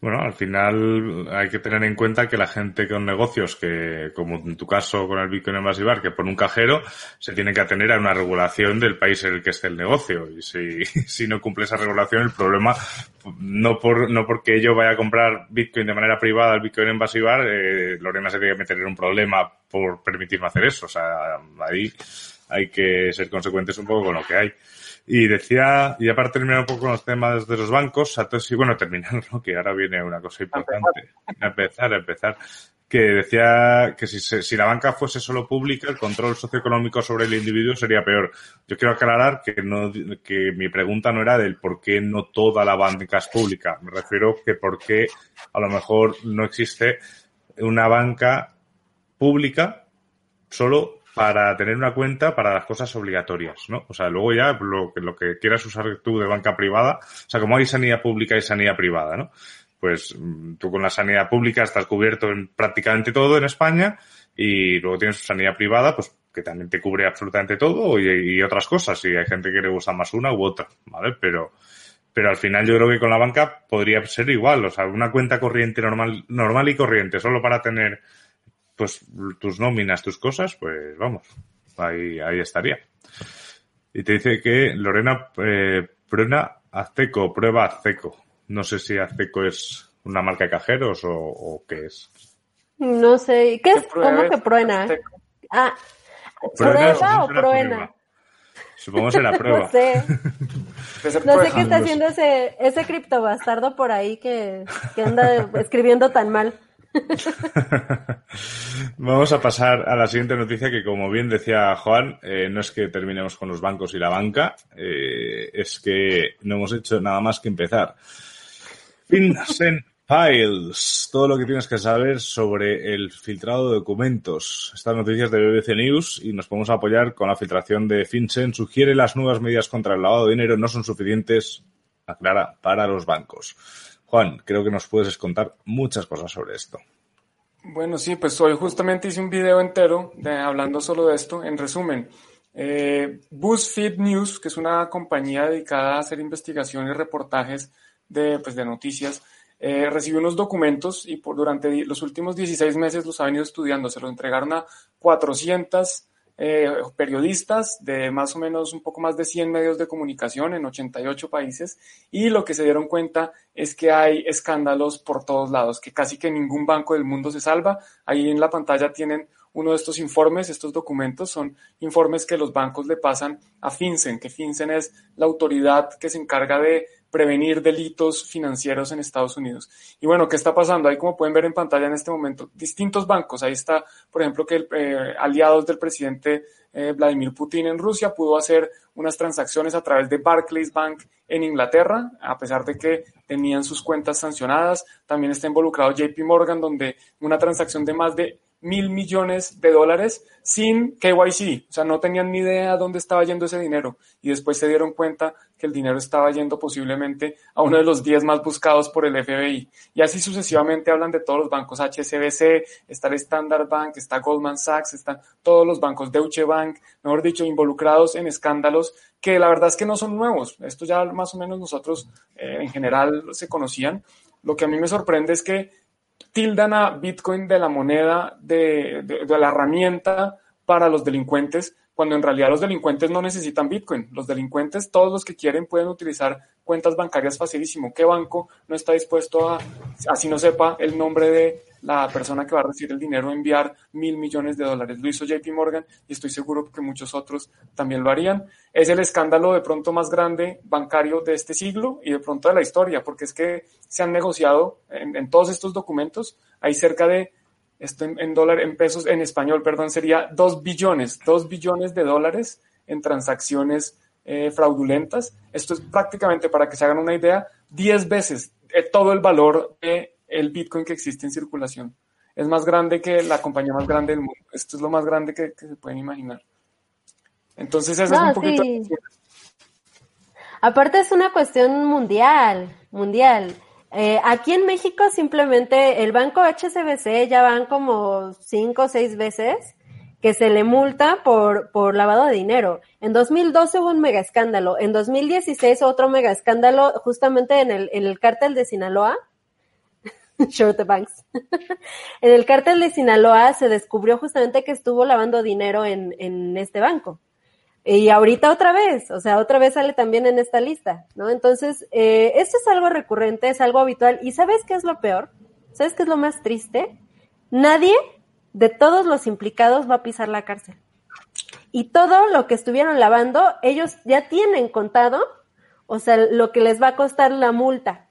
[SPEAKER 2] Bueno, al final hay que tener en cuenta que la gente con negocios que, como en tu caso con el Bitcoin en que pone un cajero, se tiene que atener a una regulación del país en el que esté el negocio. Y si, si no cumple esa regulación, el problema, no por, no porque yo vaya a comprar Bitcoin de manera privada al Bitcoin en Basibar, eh, Lorena se tiene que meter en un problema por permitirme hacer eso. O sea, ahí hay que ser consecuentes un poco con lo que hay. Y decía, y ya para terminar un poco los temas de los bancos, Satoshi, bueno, terminar, ¿no? que ahora viene una cosa importante. Empezar, a empezar. Que decía que si, si la banca fuese solo pública, el control socioeconómico sobre el individuo sería peor. Yo quiero aclarar que no, que mi pregunta no era del por qué no toda la banca es pública. Me refiero que por qué a lo mejor no existe una banca pública solo para tener una cuenta para las cosas obligatorias, ¿no? O sea, luego ya lo que, lo que quieras usar tú de banca privada, o sea, como hay sanidad pública y sanidad privada, ¿no? Pues mm, tú con la sanidad pública estás cubierto en prácticamente todo en España y luego tienes sanidad privada, pues que también te cubre absolutamente todo y, otras cosas. Y hay gente que le gusta más una u otra, ¿vale? Pero, pero al final yo creo que con la banca podría ser igual, o sea, una cuenta corriente normal, normal y corriente, solo para tener pues tus nóminas, tus cosas, pues vamos, ahí, ahí estaría. Y te dice que Lorena eh, prueba Azteco, prueba Azteco. No sé si Azteco es una marca de cajeros o, qué es.
[SPEAKER 3] No sé, ¿qué es? ¿Cómo que pruena? Ah, ¿prueba o pruena?
[SPEAKER 2] Supongo que será prueba.
[SPEAKER 3] no sé. no sé qué está haciendo ese, ese criptobastardo por ahí que, que anda escribiendo tan mal.
[SPEAKER 2] Vamos a pasar a la siguiente noticia que, como bien decía Juan, eh, no es que terminemos con los bancos y la banca, eh, es que no hemos hecho nada más que empezar. FinCEN Files, todo lo que tienes que saber sobre el filtrado de documentos. Estas noticias de BBC News y nos podemos apoyar con la filtración de FinCEN. Sugiere las nuevas medidas contra el lavado de dinero no son suficientes, aclara, para los bancos. Juan, creo que nos puedes contar muchas cosas sobre esto.
[SPEAKER 1] Bueno, sí, pues hoy justamente hice un video entero hablando solo de esto. En resumen, eh, BuzzFeed News, que es una compañía dedicada a hacer investigación y reportajes de, pues, de noticias, eh, recibió unos documentos y por, durante los últimos 16 meses los ha venido estudiando. Se los entregaron a 400 eh, periodistas de más o menos un poco más de 100 medios de comunicación en 88 países y lo que se dieron cuenta es que hay escándalos por todos lados, que casi que ningún banco del mundo se salva. Ahí en la pantalla tienen uno de estos informes, estos documentos son informes que los bancos le pasan a FinCEN, que FinCEN es la autoridad que se encarga de prevenir delitos financieros en Estados Unidos. Y bueno, ¿qué está pasando? Ahí como pueden ver en pantalla en este momento, distintos bancos. Ahí está, por ejemplo, que eh, aliados del presidente eh, Vladimir Putin en Rusia pudo hacer unas transacciones a través de Barclays Bank en Inglaterra, a pesar de que tenían sus cuentas sancionadas. También está involucrado JP Morgan, donde una transacción de más de mil millones de dólares sin KYC, o sea, no tenían ni idea dónde estaba yendo ese dinero y después se dieron cuenta que el dinero estaba yendo posiblemente a uno de los 10 más buscados por el FBI. Y así sucesivamente hablan de todos los bancos HSBC, está el Standard Bank, está Goldman Sachs, están todos los bancos Deutsche Bank, mejor dicho, involucrados en escándalos que la verdad es que no son nuevos. Esto ya más o menos nosotros eh, en general se conocían. Lo que a mí me sorprende es que tildan a Bitcoin de la moneda, de, la herramienta para los delincuentes, cuando en realidad los delincuentes no necesitan Bitcoin. Los delincuentes, todos los que quieren, pueden utilizar cuentas bancarias facilísimo. ¿Qué banco no está dispuesto a, así no sepa el nombre de la persona que va a recibir el dinero, enviar mil millones de dólares? Lo hizo JP Morgan y estoy seguro que muchos otros también lo harían. Es el escándalo de pronto más grande bancario de este siglo y de pronto de la historia, porque es que se han negociado en, en todos estos documentos, hay cerca de esto en, dólar, en pesos, en español, perdón, sería 2 billones, 2 billones de dólares en transacciones eh, fraudulentas. Esto es prácticamente, para que se hagan una idea, 10 veces eh, todo el valor del el Bitcoin que existe en circulación. Es más grande que la compañía más grande del mundo. Esto es lo más grande que, se pueden imaginar. Entonces, eso es un poquito.
[SPEAKER 3] Aparte, es una cuestión mundial, mundial. Eh, aquí en México simplemente el banco HSBC ya van como cinco o seis veces que se le multa por, por lavado de dinero. En 2012 hubo un mega escándalo. En 2016 otro mega escándalo justamente en el, en el cártel de Sinaloa. Short the banks. en el cártel de Sinaloa se descubrió justamente que estuvo lavando dinero en, en este banco. Y ahorita otra vez, o sea, otra vez sale también en esta lista, ¿no? Entonces, eh, esto es algo recurrente, es algo habitual. ¿Y sabes qué es lo peor? ¿Sabes qué es lo más triste? Nadie de todos los implicados va a pisar la cárcel. Y todo lo que estuvieron lavando, ellos ya tienen contado, o sea, lo que les va a costar la multa.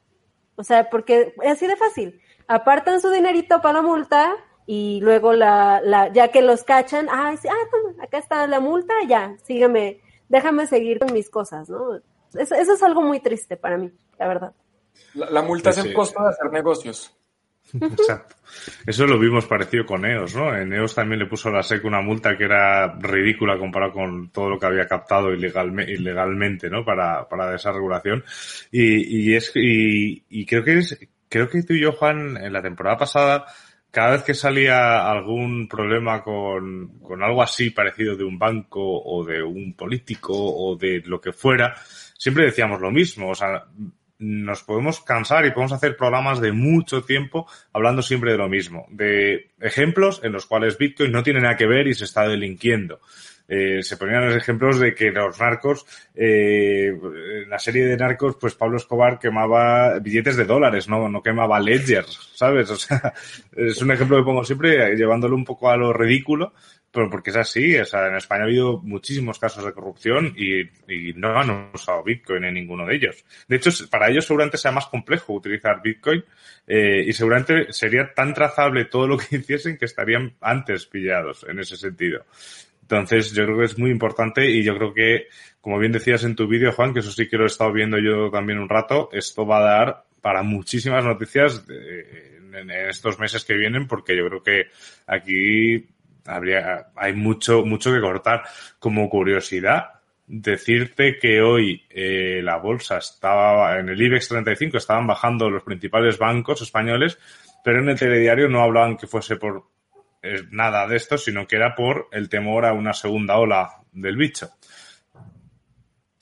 [SPEAKER 3] O sea, porque es así de fácil. Apartan su dinerito para la multa, y luego la, la, ya que los cachan, ah, sí, ah, acá está la multa, ya, sígueme, déjame seguir con mis cosas, ¿no? Eso, eso es algo muy triste para mí, la verdad.
[SPEAKER 1] La, multa es el costo de hacer negocios.
[SPEAKER 2] Exacto. Eso lo vimos parecido con EOS, ¿no? En EOS también le puso a la SEC una multa que era ridícula comparado con todo lo que había captado ilegalmente, ¿no? Para, para esa regulación. Y, y es, y, creo que es, creo que tú y yo, Juan, en la temporada pasada, cada vez que salía algún problema con, con, algo así parecido de un banco o de un político o de lo que fuera, siempre decíamos lo mismo. O sea, nos podemos cansar y podemos hacer programas de mucho tiempo hablando siempre de lo mismo, de ejemplos en los cuales Bitcoin no tiene nada que ver y se está delinquiendo. Eh, se ponían los ejemplos de que los narcos, eh, en la serie de narcos, pues Pablo Escobar quemaba billetes de dólares, no, no quemaba ledgers, ¿sabes? O sea, es un ejemplo que pongo siempre llevándolo un poco a lo ridículo, pero porque es así, o sea, en España ha habido muchísimos casos de corrupción y, y, no han usado Bitcoin en ninguno de ellos. De hecho, para ellos seguramente sea más complejo utilizar Bitcoin eh, y seguramente sería tan trazable todo lo que hiciesen que estarían antes pillados en ese sentido. Entonces, yo creo que es muy importante y yo creo que, como bien decías en tu vídeo, Juan, que eso sí que lo he estado viendo yo también un rato, esto va a dar para muchísimas noticias en estos meses que vienen, porque yo creo que aquí habría, hay mucho, mucho que cortar. Como curiosidad, decirte que hoy eh, la bolsa estaba, en el IBEX 35 estaban bajando los principales bancos españoles, pero en el telediario no hablaban que fuese por nada de esto, sino que era por el temor a una segunda ola del bicho.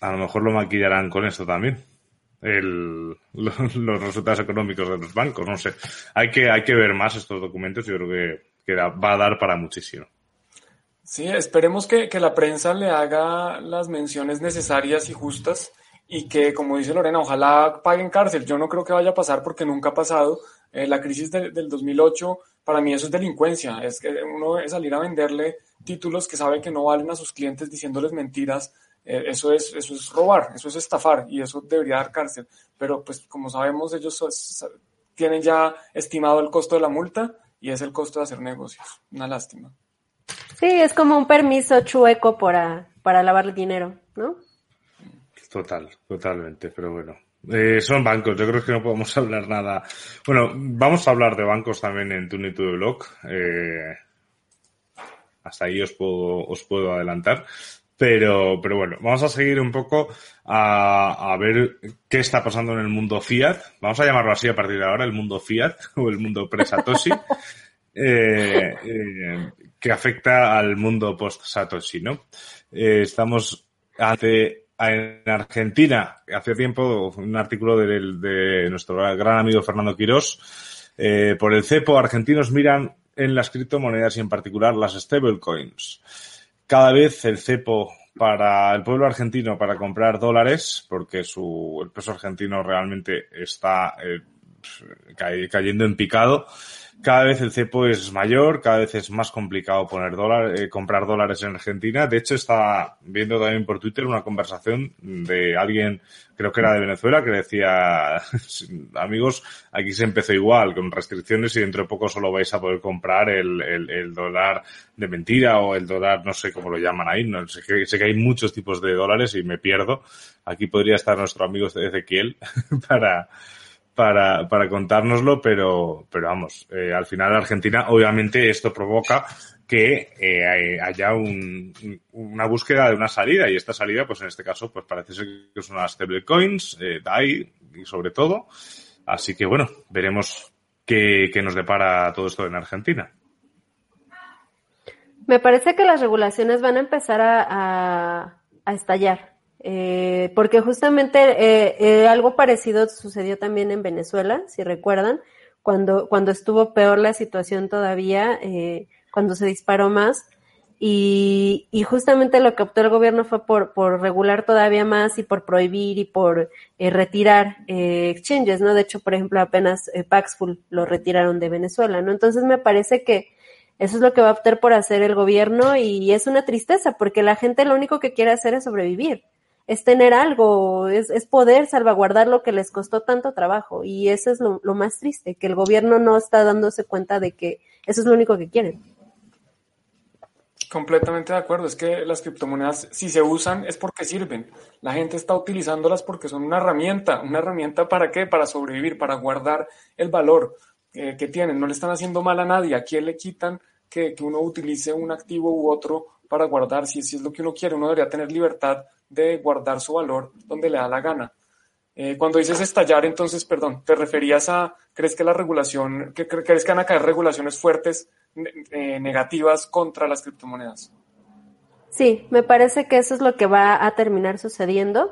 [SPEAKER 2] A lo mejor lo maquillarán con esto también. El, los, resultados económicos de los bancos, no sé. Hay que, hay que ver más estos documentos, yo creo que, que va a dar para muchísimo.
[SPEAKER 1] Sí, esperemos que, que la prensa le haga las menciones necesarias y justas y que, como dice Lorena, ojalá paguen cárcel. Yo no creo que vaya a pasar porque nunca ha pasado. Eh, la crisis de, del 2008 para mí eso es delincuencia, es que uno es salir a venderle títulos que sabe que no valen a sus clientes diciéndoles mentiras, eh, eso, es, eso es robar, eso es estafar y eso debería dar cárcel. Pero pues como sabemos ellos tienen ya estimado el costo de la multa y es el costo de hacer negocios. Una lástima.
[SPEAKER 3] Sí, es como un permiso chueco para, para lavar dinero, ¿no?
[SPEAKER 2] Total, totalmente, pero bueno, eh, son bancos, yo creo que no podemos hablar nada. Bueno, vamos a hablar de bancos también en Tune to the Block. Eh, hasta ahí os puedo, os puedo adelantar. Pero, pero bueno, vamos a seguir un poco a, a ver qué está pasando en el mundo Fiat. Vamos a llamarlo así a partir de ahora, el mundo Fiat o el mundo pre-Satoshi. eh, eh, que afecta al mundo post-Satoshi, ¿no? Eh, estamos ante en Argentina, hace tiempo, un artículo de, de nuestro gran amigo Fernando Quirós, eh, por el CEPO, argentinos miran en las criptomonedas y en particular las stablecoins. Cada vez el cepo para el pueblo argentino para comprar dólares, porque su, el peso argentino realmente está eh, cayendo en picado, cada vez el cepo es mayor, cada vez es más complicado poner dólar, eh, comprar dólares en Argentina. De hecho, estaba viendo también por Twitter una conversación de alguien, creo que era de Venezuela, que decía, amigos, aquí se empezó igual, con restricciones y dentro de poco solo vais a poder comprar el, el, el dólar de mentira o el dólar, no sé cómo lo llaman ahí. No, sé, que, sé que hay muchos tipos de dólares y me pierdo. Aquí podría estar nuestro amigo Ezequiel para, para, para contárnoslo, pero, pero vamos, eh, al final Argentina, obviamente esto provoca que eh, haya un, una búsqueda de una salida y esta salida, pues en este caso, pues parece ser que son las stablecoins, eh, DAI y sobre todo. Así que bueno, veremos qué, qué nos depara todo esto en Argentina.
[SPEAKER 3] Me parece que las regulaciones van a empezar a, a, a estallar. Eh, porque justamente eh, eh, algo parecido sucedió también en Venezuela, si recuerdan, cuando, cuando estuvo peor la situación todavía, eh, cuando se disparó más. Y, y, justamente lo que optó el gobierno fue por, por regular todavía más y por prohibir y por eh, retirar eh, exchanges, ¿no? De hecho, por ejemplo, apenas eh, Paxful lo retiraron de Venezuela, ¿no? Entonces me parece que eso es lo que va a optar por hacer el gobierno y es una tristeza porque la gente lo único que quiere hacer es sobrevivir es tener algo, es, es, poder salvaguardar lo que les costó tanto trabajo. Y eso es lo, lo, más triste, que el gobierno no está dándose cuenta de que eso es lo único que quieren.
[SPEAKER 1] Completamente de acuerdo, es que las criptomonedas si se usan es porque sirven. La gente está utilizándolas porque son una herramienta, una herramienta para qué? Para sobrevivir, para guardar el valor eh, que tienen. No le están haciendo mal a nadie. ¿A quién le quitan que, que uno utilice un activo u otro para guardar? Si, si es lo que uno quiere, uno debería tener libertad de guardar su valor donde le da la gana. Eh, cuando dices estallar, entonces, perdón, ¿te referías a, crees que la regulación, que, crees que van a caer regulaciones fuertes eh, negativas contra las criptomonedas?
[SPEAKER 3] Sí, me parece que eso es lo que va a terminar sucediendo.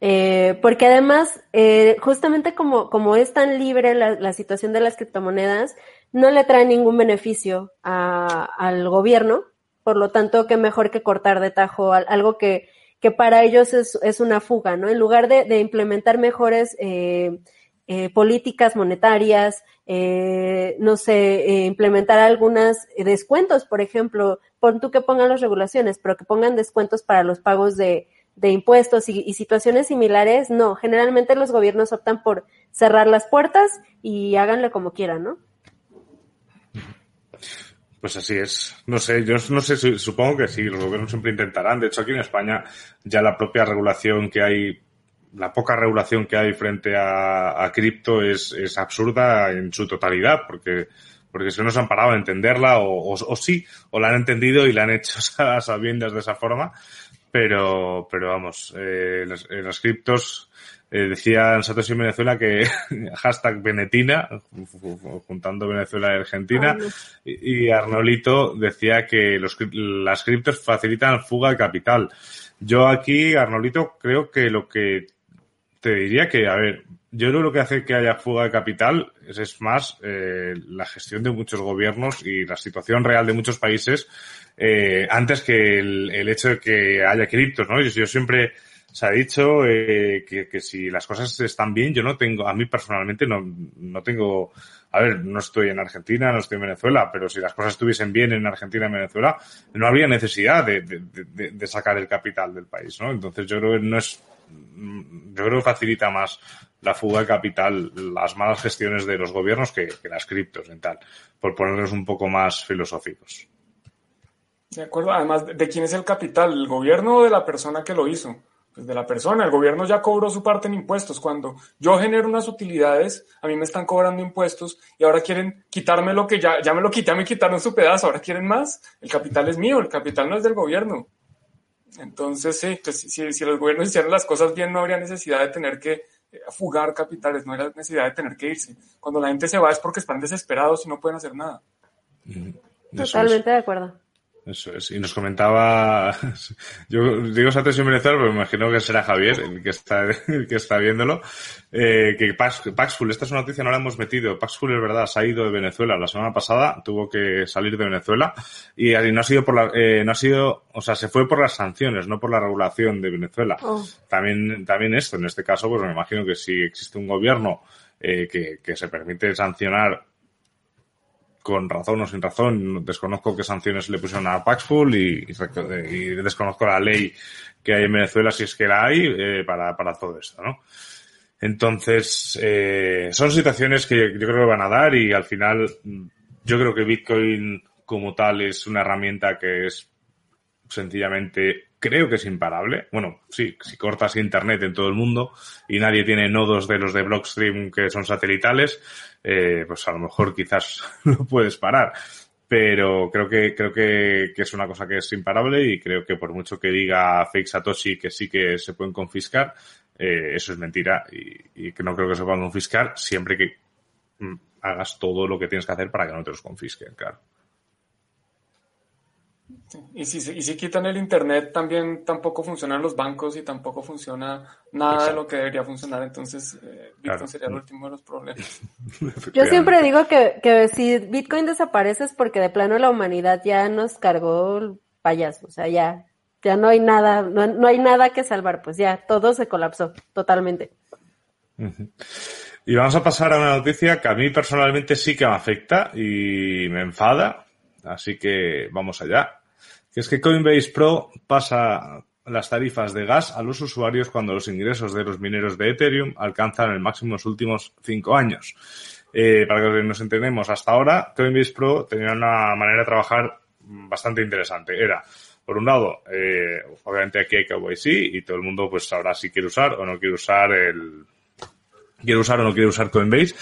[SPEAKER 3] Eh, porque además, eh, justamente como, como es tan libre la, situación de las criptomonedas, no le trae ningún beneficio al gobierno, por lo tanto, que mejor que cortar de tajo algo que, que para ellos es, es una fuga, ¿no? En lugar de, de implementar mejores eh, eh, políticas monetarias, eh, no sé, eh, implementar algunas descuentos, por ejemplo, pon tú que pongan las regulaciones, pero que pongan descuentos para los pagos de, de impuestos y, y, situaciones similares, no, generalmente los gobiernos optan por cerrar las puertas y háganle como quieran, ¿no?
[SPEAKER 2] Pues así es. No sé, yo no sé, supongo que sí, los gobiernos siempre intentarán. De hecho, aquí en España ya la propia regulación que hay, la poca regulación que hay frente a, a cripto es, es absurda en su totalidad, porque porque se nos han parado a entenderla o, o, o, sí, o la han entendido y la han hecho a sabiendas de esa forma, pero, pero vamos, eh, los, en los criptos eh, decía Satoshi en Venezuela que hashtag Venetina, juntando Venezuela y Argentina, y, y Arnolito decía que los, las criptos facilitan fuga de capital. Yo aquí, Arnolito, creo que lo que te diría que, a ver, yo creo que lo que hace que haya fuga de capital es, es más eh, la gestión de muchos gobiernos y la situación real de muchos países eh, antes que el, el, hecho de que haya criptos, ¿no? Yo, yo siempre se ha dicho eh, que, si las cosas están bien, yo no tengo, a mí personalmente no, no tengo, a ver, no estoy en Argentina, no estoy en Venezuela, pero si las cosas estuviesen bien en Argentina y Venezuela, no habría necesidad de, sacar el capital del país, ¿no? Entonces yo creo que no es, yo creo que facilita más la fuga de capital, las malas gestiones de los gobiernos que, que las criptos y tal, por ponerlos un poco más filosóficos.
[SPEAKER 1] De acuerdo, además, ¿de quién es el capital? ¿El gobierno o de la persona que lo hizo? Pues de la persona. El gobierno ya cobró su parte en impuestos. Cuando yo genero unas utilidades, a mí me están cobrando impuestos y ahora quieren quitarme lo que ya, ya me lo quité, me quitaron su pedazo, ahora quieren más. El capital es mío, el capital no es del gobierno. Entonces, sí, pues, si, si los gobiernos hicieran las cosas bien, no habría necesidad de tener que eh, fugar capitales, no habría necesidad de tener que irse. Cuando la gente se va es porque están desesperados y no pueden hacer nada.
[SPEAKER 3] Totalmente de acuerdo.
[SPEAKER 2] Eso es. Y nos comentaba, yo digo Satoshi en Venezuela, pero me imagino que será Javier el que está, el que está viéndolo, eh, que Pax, Paxful, esta es una noticia, no la hemos metido. Paxful es verdad, se ha ido de Venezuela. La semana pasada tuvo que salir de Venezuela y, no ha sido por la, eh, no ha sido, o sea, se fue por las sanciones, no por la regulación de Venezuela. Oh. También, también esto, en este caso, pues me imagino que si existe un gobierno eh, que, que se permite sancionar con razón o sin razón. Desconozco qué sanciones le pusieron a Paxful y, desconozco la ley que hay en Venezuela, si es que la hay, eh, para, para todo esto, ¿no? Entonces, eh, son situaciones que yo creo que van a dar y al final yo creo que Bitcoin como tal es una herramienta que es sencillamente creo que es imparable. Bueno, sí, si cortas internet en todo el mundo y nadie tiene nodos de los de Blockstream que son satelitales, eh, pues a lo mejor quizás lo puedes parar. Pero creo que, creo que, es una cosa que es imparable y creo que por mucho que diga Fake Satoshi que sí que se pueden confiscar, eh, eso es mentira y, y, que no creo que se puedan confiscar siempre que mm, hagas todo lo que tienes que hacer para que no te los confisquen, claro.
[SPEAKER 1] Y, si, y si quitan el Internet, también tampoco funcionan los bancos y tampoco funciona nada de lo que debería funcionar. Entonces, eh, Bitcoin sería el último de los problemas.
[SPEAKER 3] Yo siempre digo que, que si Bitcoin desaparece es porque de plano la humanidad ya nos cargó el payaso. O sea, ya, ya no hay nada, no, no hay nada que salvar. Pues ya, todo se colapsó totalmente.
[SPEAKER 2] Y vamos a pasar a una noticia que a mí personalmente sí que me afecta y me enfada. Así que vamos allá que es que Coinbase Pro pasa las tarifas de gas a los usuarios cuando los ingresos de los mineros de Ethereum alcanzan el máximo en los últimos cinco años. Eh, para que nos entendemos, hasta ahora Coinbase Pro tenía una manera de trabajar bastante interesante. Era, por un lado, eh, obviamente aquí hay KYC y todo el mundo pues sabrá si quiere usar o no quiere usar el, quiere usar o no quiere usar Coinbase,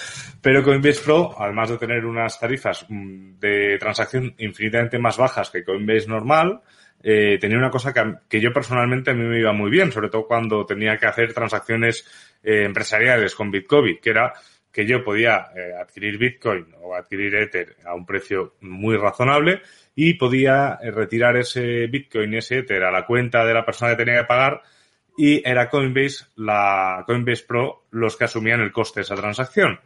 [SPEAKER 2] pero Coinbase Pro, además de tener unas tarifas mm, de transacción infinitamente más bajas que Coinbase normal, eh, tenía una cosa que, yo personalmente a mí me iba muy bien, sobre todo cuando tenía que hacer transacciones eh, empresariales con Bitcoin, que era que yo podía eh, adquirir Bitcoin o adquirir Ether a un precio muy razonable y podía retirar ese Bitcoin ese Ether a la cuenta de la persona que tenía que pagar y era Coinbase, la Coinbase Pro, los que asumían el coste de esa transacción.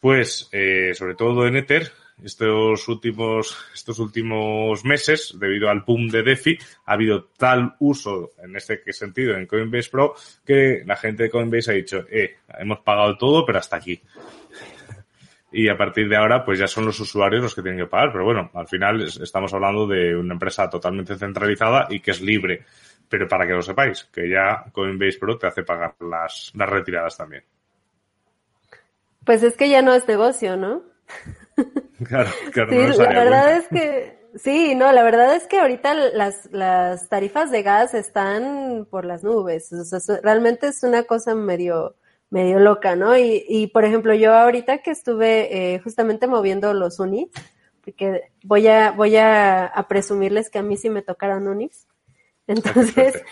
[SPEAKER 2] Pues, eh, sobre todo en Ether, estos últimos, estos últimos meses, debido al boom de DeFi, ha habido tal uso en este sentido en Coinbase Pro que la gente de Coinbase ha dicho, eh, hemos pagado todo, pero hasta aquí. Y a partir de ahora, pues ya son los usuarios los que tienen que pagar. Pero bueno, al final estamos hablando de una empresa totalmente centralizada y que es libre. Pero para que lo sepáis, que ya Coinbase Pro te hace pagar las, las retiradas también.
[SPEAKER 3] Pues es que ya no es negocio, ¿no?
[SPEAKER 2] Claro, claro.
[SPEAKER 3] Sí, la verdad es que, sí, no, la verdad es que ahorita las, las tarifas de gas están por las nubes. O sea, realmente es una cosa medio, medio loca, ¿no? Y, y por ejemplo, yo ahorita que estuve eh, justamente moviendo los Unix, porque voy a, voy a, a presumirles que a mí sí me tocaron Unix. Entonces,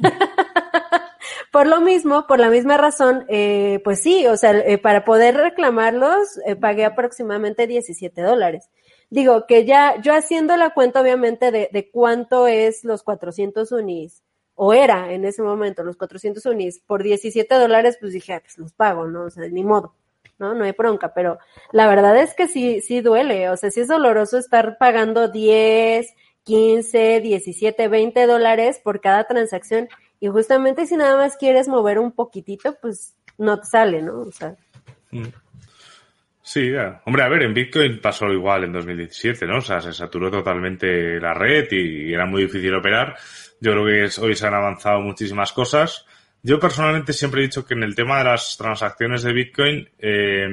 [SPEAKER 3] por lo mismo, por la misma razón, eh, pues sí, o sea, eh, para poder reclamarlos, eh, pagué aproximadamente 17 dólares. Digo que ya, yo haciendo la cuenta, obviamente, de, de cuánto es los 400 unis, o era en ese momento los 400 unis, por 17 dólares, pues dije, ah, pues los pago, ¿no? O sea, ni modo. ¿no? No hay bronca, pero la verdad es que sí, sí duele, o sea, sí es doloroso estar pagando 10, 15, 17, 20 dólares por cada transacción. Y justamente si nada más quieres mover un poquitito, pues no te sale, ¿no? O sea. Mm.
[SPEAKER 2] Sí, hombre, a ver, en Bitcoin pasó igual en 2017, ¿no? O sea, se saturó totalmente la red y, era muy difícil operar. Yo creo que hoy se han avanzado muchísimas cosas. Yo personalmente siempre he dicho que en el tema de las transacciones de Bitcoin, eh,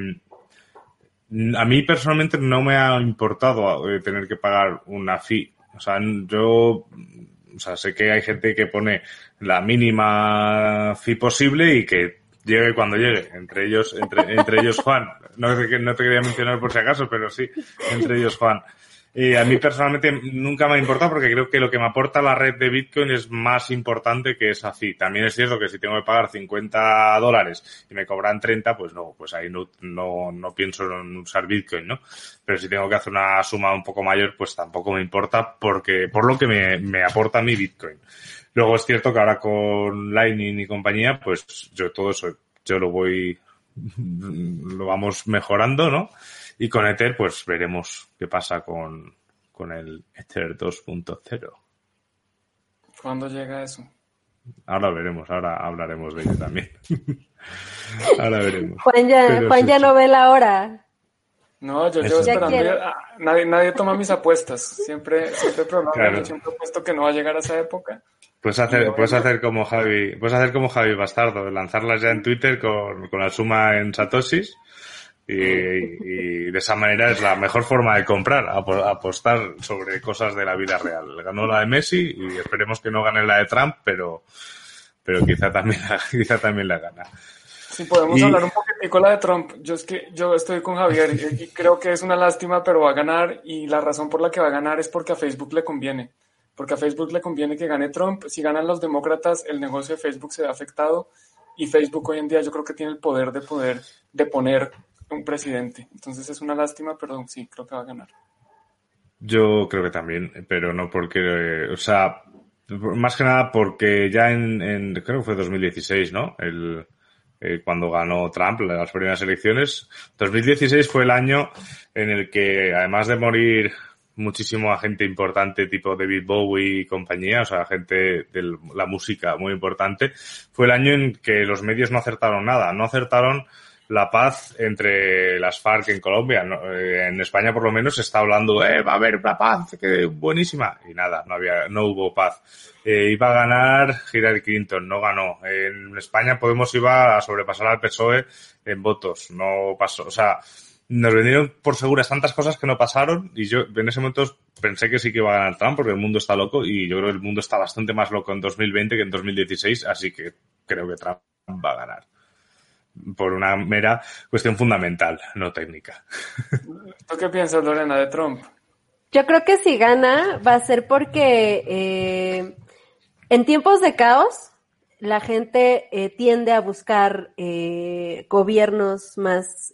[SPEAKER 2] a mí personalmente no me ha importado eh, tener que pagar una fee o sea, yo o sea, sé que hay gente que pone la mínima fee posible y que llegue cuando llegue. Entre ellos, entre, entre ellos Juan. No, no te quería mencionar por si acaso, pero sí, entre ellos Juan. Y a mí personalmente nunca me ha importado porque creo que lo que me aporta la red de Bitcoin es más importante que esa fee. También es cierto que si tengo que pagar 50 dólares y me cobran 30, pues no, pues ahí no, no, no pienso en usar Bitcoin, ¿no? Pero si tengo que hacer una suma un poco mayor, pues tampoco me importa porque, por lo que me, me aporta mi Bitcoin. Luego es cierto que ahora con Lightning y compañía, pues yo todo eso, yo lo voy, lo vamos mejorando, ¿no? Y con Ether, pues veremos qué pasa con, con el Ether 2.0.
[SPEAKER 1] ¿Cuándo llega eso?
[SPEAKER 2] Ahora veremos, ahora hablaremos de ello también. ahora veremos.
[SPEAKER 3] Juan ya, Juan ya no ve la hora.
[SPEAKER 1] No, yo llevo esperando. nadie, nadie toma mis apuestas. Siempre, siempre programo, siempre he puesto que no va a llegar a esa época.
[SPEAKER 2] Puedes hacer, puedes hacer como Javi, puedes hacer como Javi Bastardo, lanzarlas ya en Twitter con, con la suma en satoshis y, de esa manera es la mejor forma de comprar, apostar sobre cosas de la vida real. Ganó la de Messi y esperemos que no gane la de Trump, pero, pero quizá también la, quizá también la gana.
[SPEAKER 1] Sí, podemos hablar un poquitico la de Trump. Yo es que yo estoy con Javier y creo que es una lástima, pero va a ganar y la razón por la que va a ganar es porque a Facebook le conviene. Porque a Facebook le conviene que gane Trump. Si ganan los demócratas, el negocio de Facebook se ve afectado y Facebook hoy en día yo creo que tiene el poder de poder de poner un presidente. Entonces es una lástima, pero sí, creo que va a ganar.
[SPEAKER 2] Yo creo que también, pero no porque, o sea, más que nada porque ya en, creo que fue 2016, ¿no? El, eh, cuando ganó Trump las primeras elecciones. 2016 fue el año en el que, además de morir muchísimo gente importante tipo David Bowie y compañía, o sea, gente de la música muy importante, fue el año en que los medios no acertaron nada, no acertaron la paz entre las FARC en Colombia. Eh, en España, por lo menos, se está hablando, eh, va a haber la paz, que buenísima. Y nada, no había, no hubo paz. Eh, iba a ganar Hillary Clinton, no ganó. En España Podemos iba a sobrepasar al PSOE en votos, no pasó. O sea, nos vendieron por seguras tantas cosas que no pasaron y yo en ese momento pensé que sí que iba a ganar Trump porque el mundo está loco y yo creo que el mundo está bastante más loco en 2020 que en 2016, así que creo que Trump va a ganar por una mera cuestión fundamental, no técnica.
[SPEAKER 1] ¿Tú qué piensas, Lorena, de Trump?
[SPEAKER 3] Yo creo que si gana va a ser porque eh, en tiempos de caos la gente eh, tiende a buscar eh, gobiernos más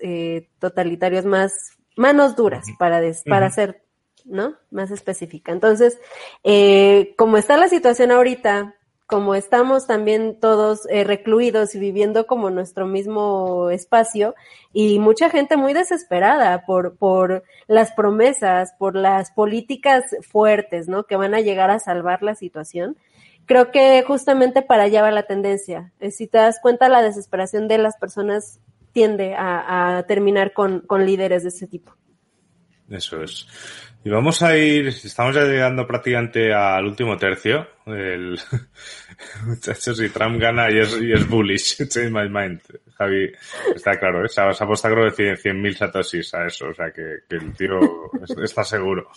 [SPEAKER 3] totalitarios, más manos duras para, para ser ¿no? Más específica. Entonces, como está la situación ahorita, como estamos también todos eh, recluidos y viviendo como nuestro mismo espacio y mucha gente muy desesperada por, por las promesas, por las políticas fuertes, ¿no? Que van a llegar a salvar la situación. Creo que justamente para allá va la tendencia. Eh, si te das cuenta, la desesperación de las personas tiende a, a terminar con, con líderes de ese tipo.
[SPEAKER 2] Eso es. Y vamos a ir, estamos ya llegando prácticamente al último tercio. El, muchachos, si Trump gana y es, y es bullish, change my mind. Javi, está claro, ¿eh? se ha apostado creo que 100.000 satoshis a eso, o sea que, que el tío está seguro.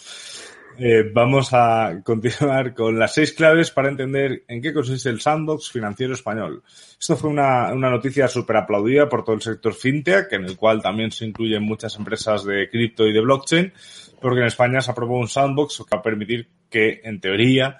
[SPEAKER 2] Eh, vamos a continuar con las seis claves para entender en qué consiste el sandbox financiero español. Esto fue una, una noticia súper aplaudida por todo el sector fintech, en el cual también se incluyen muchas empresas de cripto y de blockchain, porque en España se aprobó un sandbox que va a permitir que, en teoría,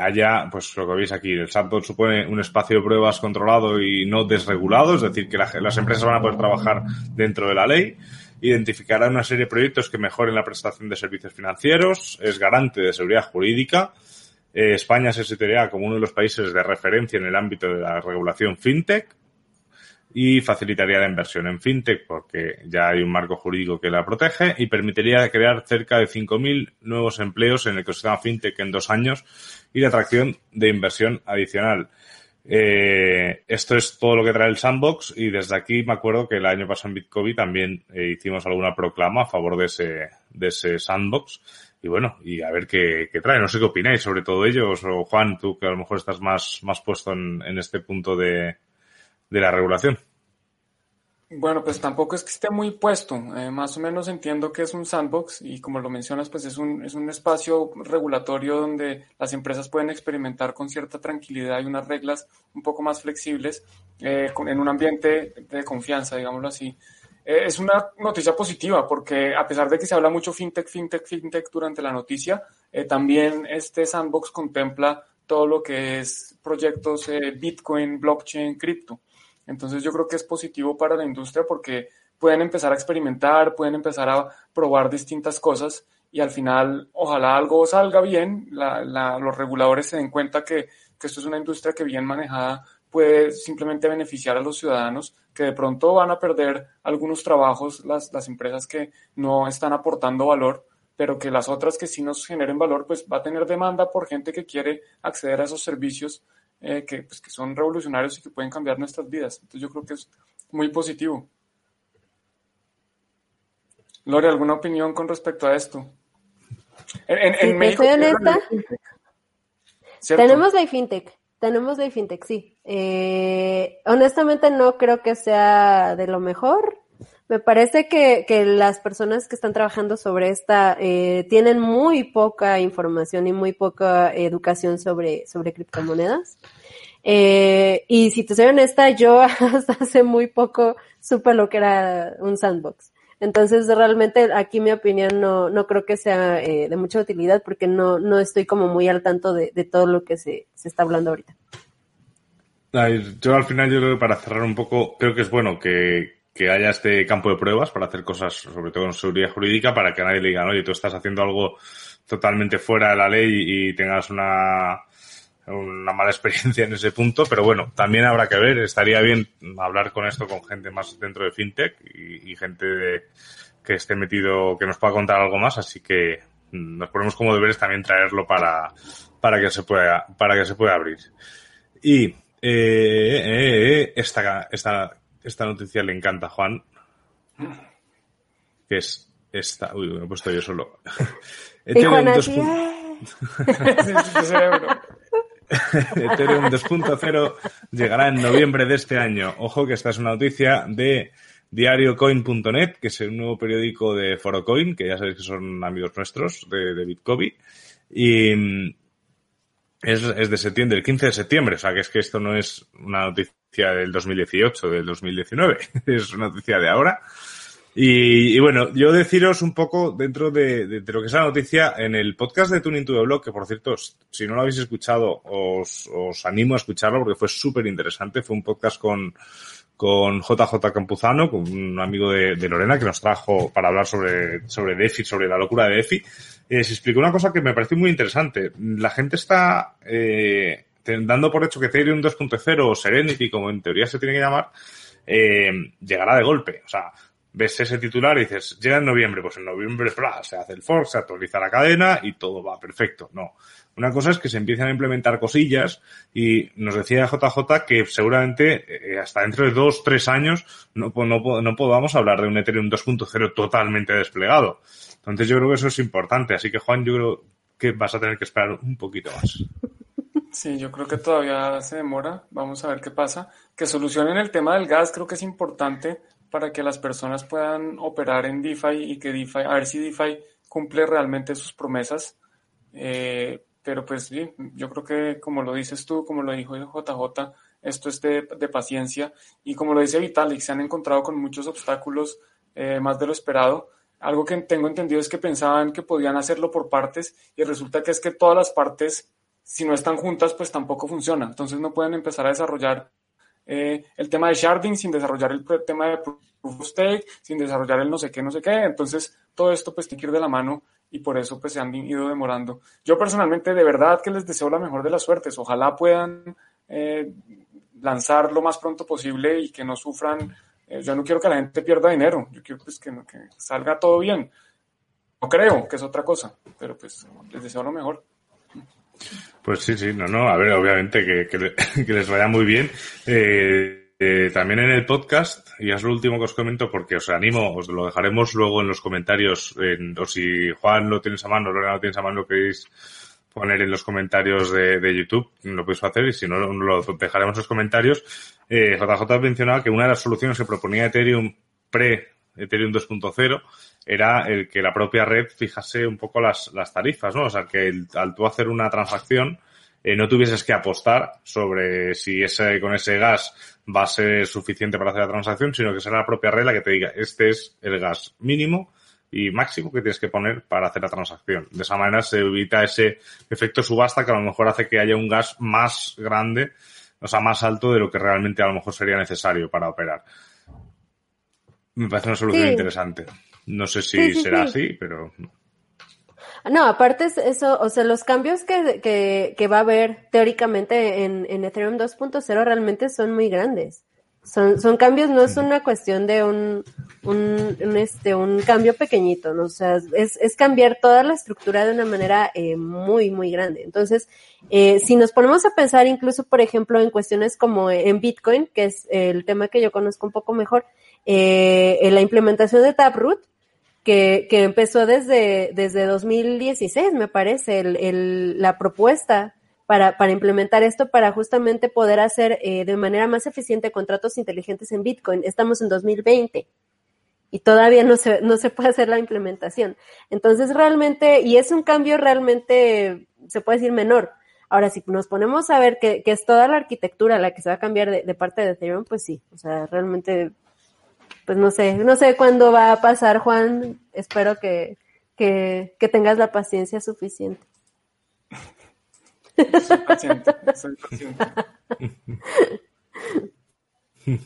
[SPEAKER 2] haya, pues lo que veis aquí, el sandbox supone un espacio de pruebas controlado y no desregulado, es decir, que las empresas van a poder trabajar dentro de la ley identificará una serie de proyectos que mejoren la prestación de servicios financieros, es garante de seguridad jurídica. Eh, España se situaría como uno de los países de referencia en el ámbito de la regulación fintech y facilitaría la inversión en fintech porque ya hay un marco jurídico que la protege y permitiría crear cerca de 5.000 nuevos empleos en el ecosistema fintech en dos años y la atracción de inversión adicional. Eh, esto es todo lo que trae el sandbox y desde aquí me acuerdo que el año pasado en Bitcoin también eh, hicimos alguna proclama a favor de ese, de ese sandbox y bueno, y a ver qué, trae. No sé qué opináis sobre todo ello, o Juan, tú que a lo mejor estás más, más puesto en, en este punto de, de la regulación.
[SPEAKER 1] Bueno, pues tampoco es que esté muy puesto. Eh, más o menos entiendo que es un sandbox y como lo mencionas, pues es un, es un espacio regulatorio donde las empresas pueden experimentar con cierta tranquilidad y unas reglas un poco más flexibles eh, en un ambiente de confianza, digámoslo así. eh, es una noticia positiva porque a pesar de que se habla mucho fintech, fintech, fintech durante la noticia, eh, también este sandbox contempla todo lo que es proyectos Bitcoin, blockchain, cripto. Entonces yo creo que es positivo para la industria porque pueden empezar a experimentar, pueden empezar a probar distintas cosas y al final ojalá algo salga bien, los reguladores se den cuenta que, esto es una industria que bien manejada puede simplemente beneficiar a los ciudadanos que de pronto van a perder algunos trabajos las, las empresas que no están aportando valor, pero que las otras que sí nos generen valor, pues va a tener demanda por gente que quiere acceder a esos servicios eh, que, pues, que son revolucionarios y que pueden cambiar nuestras vidas. Entonces yo creo que es muy positivo. Lore, ¿alguna opinión con respecto a esto?
[SPEAKER 3] En, en, México, tenemos la FinTech. Tenemos de fintech, sí. Eh, honestamente no creo que sea de lo mejor. Me parece que, que las personas que están trabajando sobre esta eh, tienen muy poca información y muy poca educación sobre, sobre criptomonedas. Eh, y si te soy honesta, yo hasta hace muy poco supe lo que era un sandbox. Entonces, realmente aquí mi opinión no, no creo que sea eh, de mucha utilidad porque no, no estoy como muy al tanto de, de todo lo que se, se está hablando ahorita.
[SPEAKER 2] Yo al final, yo creo que para cerrar un poco, creo que es bueno que, que haya este campo de pruebas para hacer cosas, sobre todo en seguridad jurídica, para que nadie le diga, oye, tú estás haciendo algo totalmente fuera de la ley y tengas una, una mala experiencia en ese punto, pero bueno, también habrá que ver, estaría bien hablar con esto con gente más dentro de FinTech y, gente de, que esté metido, que nos pueda contar algo más, así que nos ponemos como deberes también traerlo para, para que se pueda, para que se pueda abrir. Y eh, eh, eh, esta, esta, esta noticia le encanta a Juan, que es esta, uy, me he puesto yo solo.
[SPEAKER 3] Ethereum
[SPEAKER 2] Ethereum 2.0 llegará en noviembre de este año. Ojo que esta es una noticia de diariocoin.net, que es el nuevo periódico de Forocoin, que ya sabéis que son amigos nuestros de, de Bitcoin. Y mm, es, es, de septiembre, del 15 de septiembre, o sea que es que esto no es una noticia del 2018, del 2019, es una noticia de ahora. Y, y, bueno, yo deciros un poco dentro de, de, de, lo que es la noticia en el podcast de Tuning to the Blog, que por cierto, si no lo habéis escuchado, os, os animo a escucharlo porque fue súper interesante. Fue un podcast con, con JJ Campuzano, con un amigo de, de, Lorena que nos trajo para hablar sobre, sobre DeFi, sobre la locura de DeFi. Eh, se explicó una cosa que me pareció muy interesante. La gente está eh, dando por hecho que Ethereum 2.0 o Serenity, como en teoría se tiene que llamar, eh, llegará de golpe. O sea, ves ese titular y dices, llega en noviembre, pues en noviembre se hace el fork, se actualiza la cadena y todo va perfecto. No. Una cosa es que se empiezan a implementar cosillas y nos decía JJ que seguramente eh, hasta dentro de dos, tres años no, no, no podamos hablar de un Ethereum 2.0 totalmente desplegado. Entonces yo creo que eso es importante. Así que Juan, yo creo que vas a tener que esperar un poquito más.
[SPEAKER 1] Sí, yo creo que todavía se demora. Vamos a ver qué pasa. Que solucionen el tema del gas creo que es importante para que las personas puedan operar en DeFi y que DeFi, a ver si DeFi cumple realmente sus promesas. Eh, pero pues sí, yo creo que como lo dices tú, como lo dijo JJ, esto es de, paciencia y como lo dice Vitalik, se han encontrado con muchos obstáculos eh, más de lo esperado. Algo que tengo entendido es que pensaban que podían hacerlo por partes y resulta que es que todas las partes, si no están juntas, pues tampoco funciona. Entonces no pueden empezar a desarrollar eh, el tema de sharding sin desarrollar el tema de proof of stake, sin desarrollar el no sé qué, no sé qué. Entonces, todo esto pues tiene que ir de la mano y por eso pues se han ido demorando. Yo personalmente de verdad que les deseo la mejor de las suertes. Ojalá puedan eh, lanzar lo más pronto posible y que no sufran. Eh, yo no quiero que la gente pierda dinero. Yo quiero pues que, que salga todo bien. No creo que es otra cosa, pero pues les deseo lo mejor.
[SPEAKER 2] Pues sí, sí, no, no, a ver, obviamente que, que, les vaya muy bien. Eh, eh, también en el podcast, y es lo último que os comento porque os animo, os lo dejaremos luego en los comentarios, en, o si Juan lo tienes a mano, Lorena lo tienes a mano, lo queréis poner en los comentarios de, de YouTube, lo podéis hacer y si no, lo dejaremos en los comentarios. Eh, JJ mencionaba que una de las soluciones que proponía Ethereum pre Ethereum 2.0 era el que la propia red fijase un poco las, las tarifas, ¿no? O sea, que el, al tú hacer una transacción, eh, no tuvieses que apostar sobre si ese, con ese gas va a ser suficiente para hacer la transacción, sino que será la propia regla que te diga, este es el gas mínimo y máximo que tienes que poner para hacer la transacción. De esa manera se evita ese efecto subasta que a lo mejor hace que haya un gas más grande, o sea, más alto de lo que realmente a lo mejor sería necesario para operar. Me parece una solución interesante. No sé si será así, pero...
[SPEAKER 3] No, aparte eso, o sea, los cambios que, que, que va a haber teóricamente en, en Ethereum 2.0 realmente son muy grandes. Son, son cambios, no es una cuestión de un, un, este, un cambio pequeñito, ¿no? O sea, es, es cambiar toda la estructura de una manera eh, muy, muy grande. Entonces, eh, si nos ponemos a pensar incluso, por ejemplo, en cuestiones como en Bitcoin, que es el tema que yo conozco un poco mejor, eh, en la implementación de Taproot, que, que empezó desde, desde 2016, me parece, el, el, la propuesta para, para implementar esto, para justamente poder hacer eh, de manera más eficiente contratos inteligentes en Bitcoin. Estamos en 2020 y todavía no se, no se puede hacer la implementación. Entonces, realmente, y es un cambio realmente, se puede decir menor. Ahora, si nos ponemos a ver que, que es toda la arquitectura la que se va a cambiar de, de parte de Ethereum, pues sí, o sea, realmente pues no sé, no sé cuándo va a pasar, Juan. Espero que, que, que tengas la paciencia suficiente.
[SPEAKER 1] Soy paciente, soy paciente.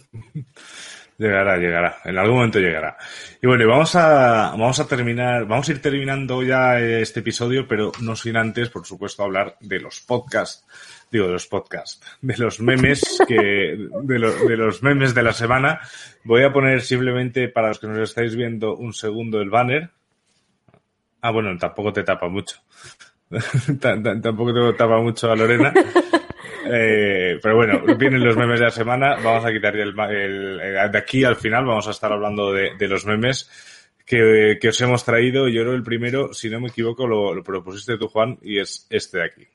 [SPEAKER 2] Llegará, llegará. En algún momento llegará. Y bueno, vamos a, vamos a terminar, vamos a ir terminando ya este episodio, pero no sin antes, por supuesto, hablar de los podcasts digo, de los podcasts, de los memes que, de, de, los memes de la semana. Voy a poner simplemente para los que nos estáis viendo un segundo el banner. Ah, bueno, tampoco te tapa mucho. tampoco te tapa mucho a Lorena. Eh, pero bueno, vienen los memes de la semana. Vamos a quitar el, el, el, de aquí al final. Vamos a estar hablando de, los memes que, que, os hemos traído. Yo creo el primero, si no me equivoco, lo, lo propusiste tú, Juan, y es este de aquí.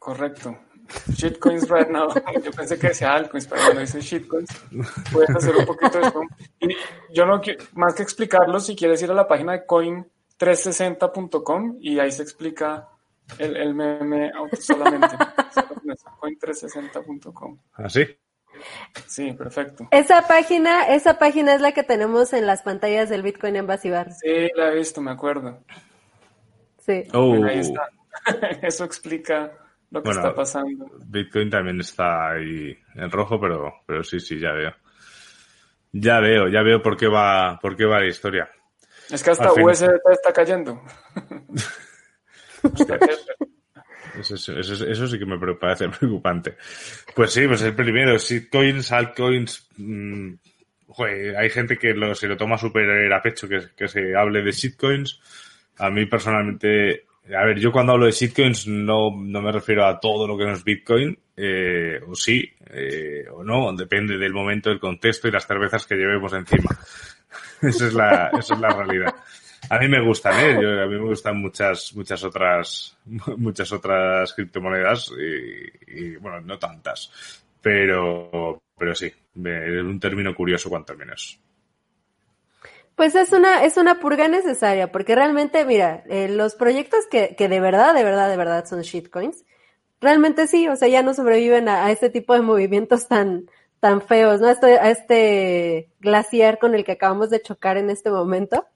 [SPEAKER 1] Correcto. Shitcoins right now. Yo pensé que decía altcoins, pero cuando dice shitcoins, puedes hacer un poquito de esto. Y yo no quiero, más que explicarlo, si quieres ir a la página de coin360.com y ahí se explica el, el meme solamente. coin360.com.
[SPEAKER 2] ¿Ah, sí?
[SPEAKER 1] Sí, perfecto.
[SPEAKER 3] Esa página, esa página es la que tenemos en las pantallas del Bitcoin Embassy Bar.
[SPEAKER 1] Sí, la he visto, me acuerdo.
[SPEAKER 3] Sí.
[SPEAKER 2] Oh.
[SPEAKER 1] Ahí está. Eso explica lo que
[SPEAKER 2] Bueno,
[SPEAKER 1] está pasando.
[SPEAKER 2] Bitcoin también está ahí en rojo, pero, pero sí, sí, ya veo. Ya veo, ya veo por qué va, por qué va la historia.
[SPEAKER 1] Es que hasta. USDT está cayendo.
[SPEAKER 2] Eso, eso, eso, eso sí que me parece preocupante. Pues sí, pues el primero, shitcoins, altcoins, mmm, joder, hay gente que lo, se lo toma súper a pecho que, que se hable de shitcoins. A mí personalmente, a ver, yo cuando hablo de shitcoins no, no me refiero a todo lo que no es Bitcoin, eh, o sí, eh, o no, depende del momento, del contexto y las cervezas que llevemos encima. esa es la, esa es la realidad. A mí me gustan, ¿eh? A mí me gustan muchas, muchas otras, muchas otras criptomonedas y, y, bueno, no tantas, pero, pero sí, es un término curioso cuanto menos.
[SPEAKER 3] Pues es una, es una purga necesaria, porque realmente, mira, eh, los proyectos que, que de verdad, de verdad, de verdad son shitcoins, realmente sí, o sea, ya no sobreviven a, este tipo de movimientos tan, tan feos, ¿no? A este, a este glaciar con el que acabamos de chocar en este momento.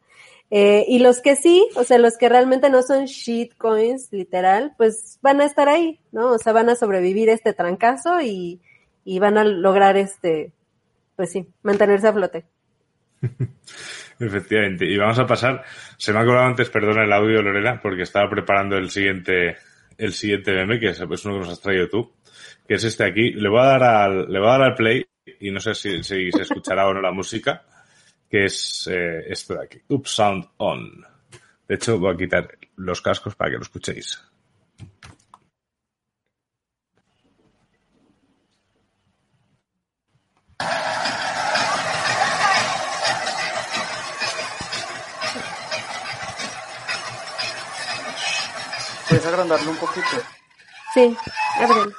[SPEAKER 3] Eh, y los que sí, o sea, los que realmente no son shitcoins, literal, pues van a estar ahí, ¿no? O sea, van a sobrevivir este trancazo y, y van a lograr este, pues sí, mantenerse a flote.
[SPEAKER 2] Efectivamente. Y vamos a pasar, se me ha acordado antes, perdona el audio, Lorena, porque estaba preparando el siguiente, el siguiente meme, que es, uno que nos has traído tú, que es este aquí. Le voy a dar al, le voy a dar al play, y no sé si, si se escuchará o no la música, que es eh, esto de aquí. Up Sound On. De hecho, voy a quitar los cascos para que lo escuchéis.
[SPEAKER 1] ¿Puedes agrandarlo un poquito?
[SPEAKER 3] Sí, ábrelo.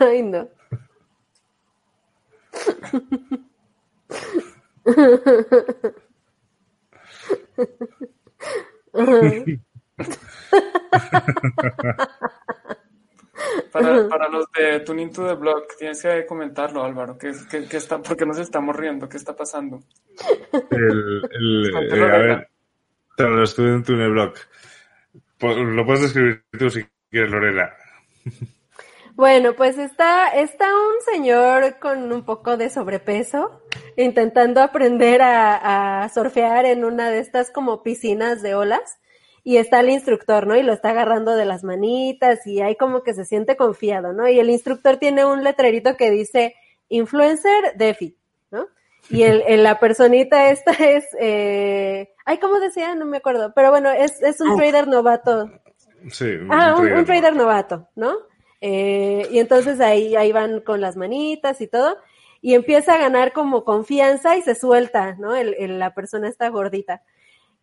[SPEAKER 3] Ay, no.
[SPEAKER 1] Para, para, los de Tuning to the Blog, tienes que comentarlo, Álvaro. ¿Qué, qué, qué está, ¿Por qué nos estamos riendo? ¿Qué está pasando?
[SPEAKER 2] El, el, eh, a ver, los Tuning to the Blog. Lo puedes describir tú si quieres, Lorena.
[SPEAKER 3] Bueno, pues está, está un señor con un poco de sobrepeso intentando aprender a, a surfear en una de estas como piscinas de olas y está el instructor, ¿no? Y lo está agarrando de las manitas y ahí como que se siente confiado, ¿no? Y el instructor tiene un letrerito que dice influencer DeFi, ¿no? Y el, la personita esta es, eh, ay, ¿cómo decía? No me acuerdo, pero bueno, es, es un trader novato.
[SPEAKER 2] Sí, un,
[SPEAKER 3] ah, un, un trader novato, ¿no? Eh, y entonces ahí, ahí van con las manitas y todo, y empieza a ganar como confianza y se suelta, ¿no? El, el, la persona está gordita.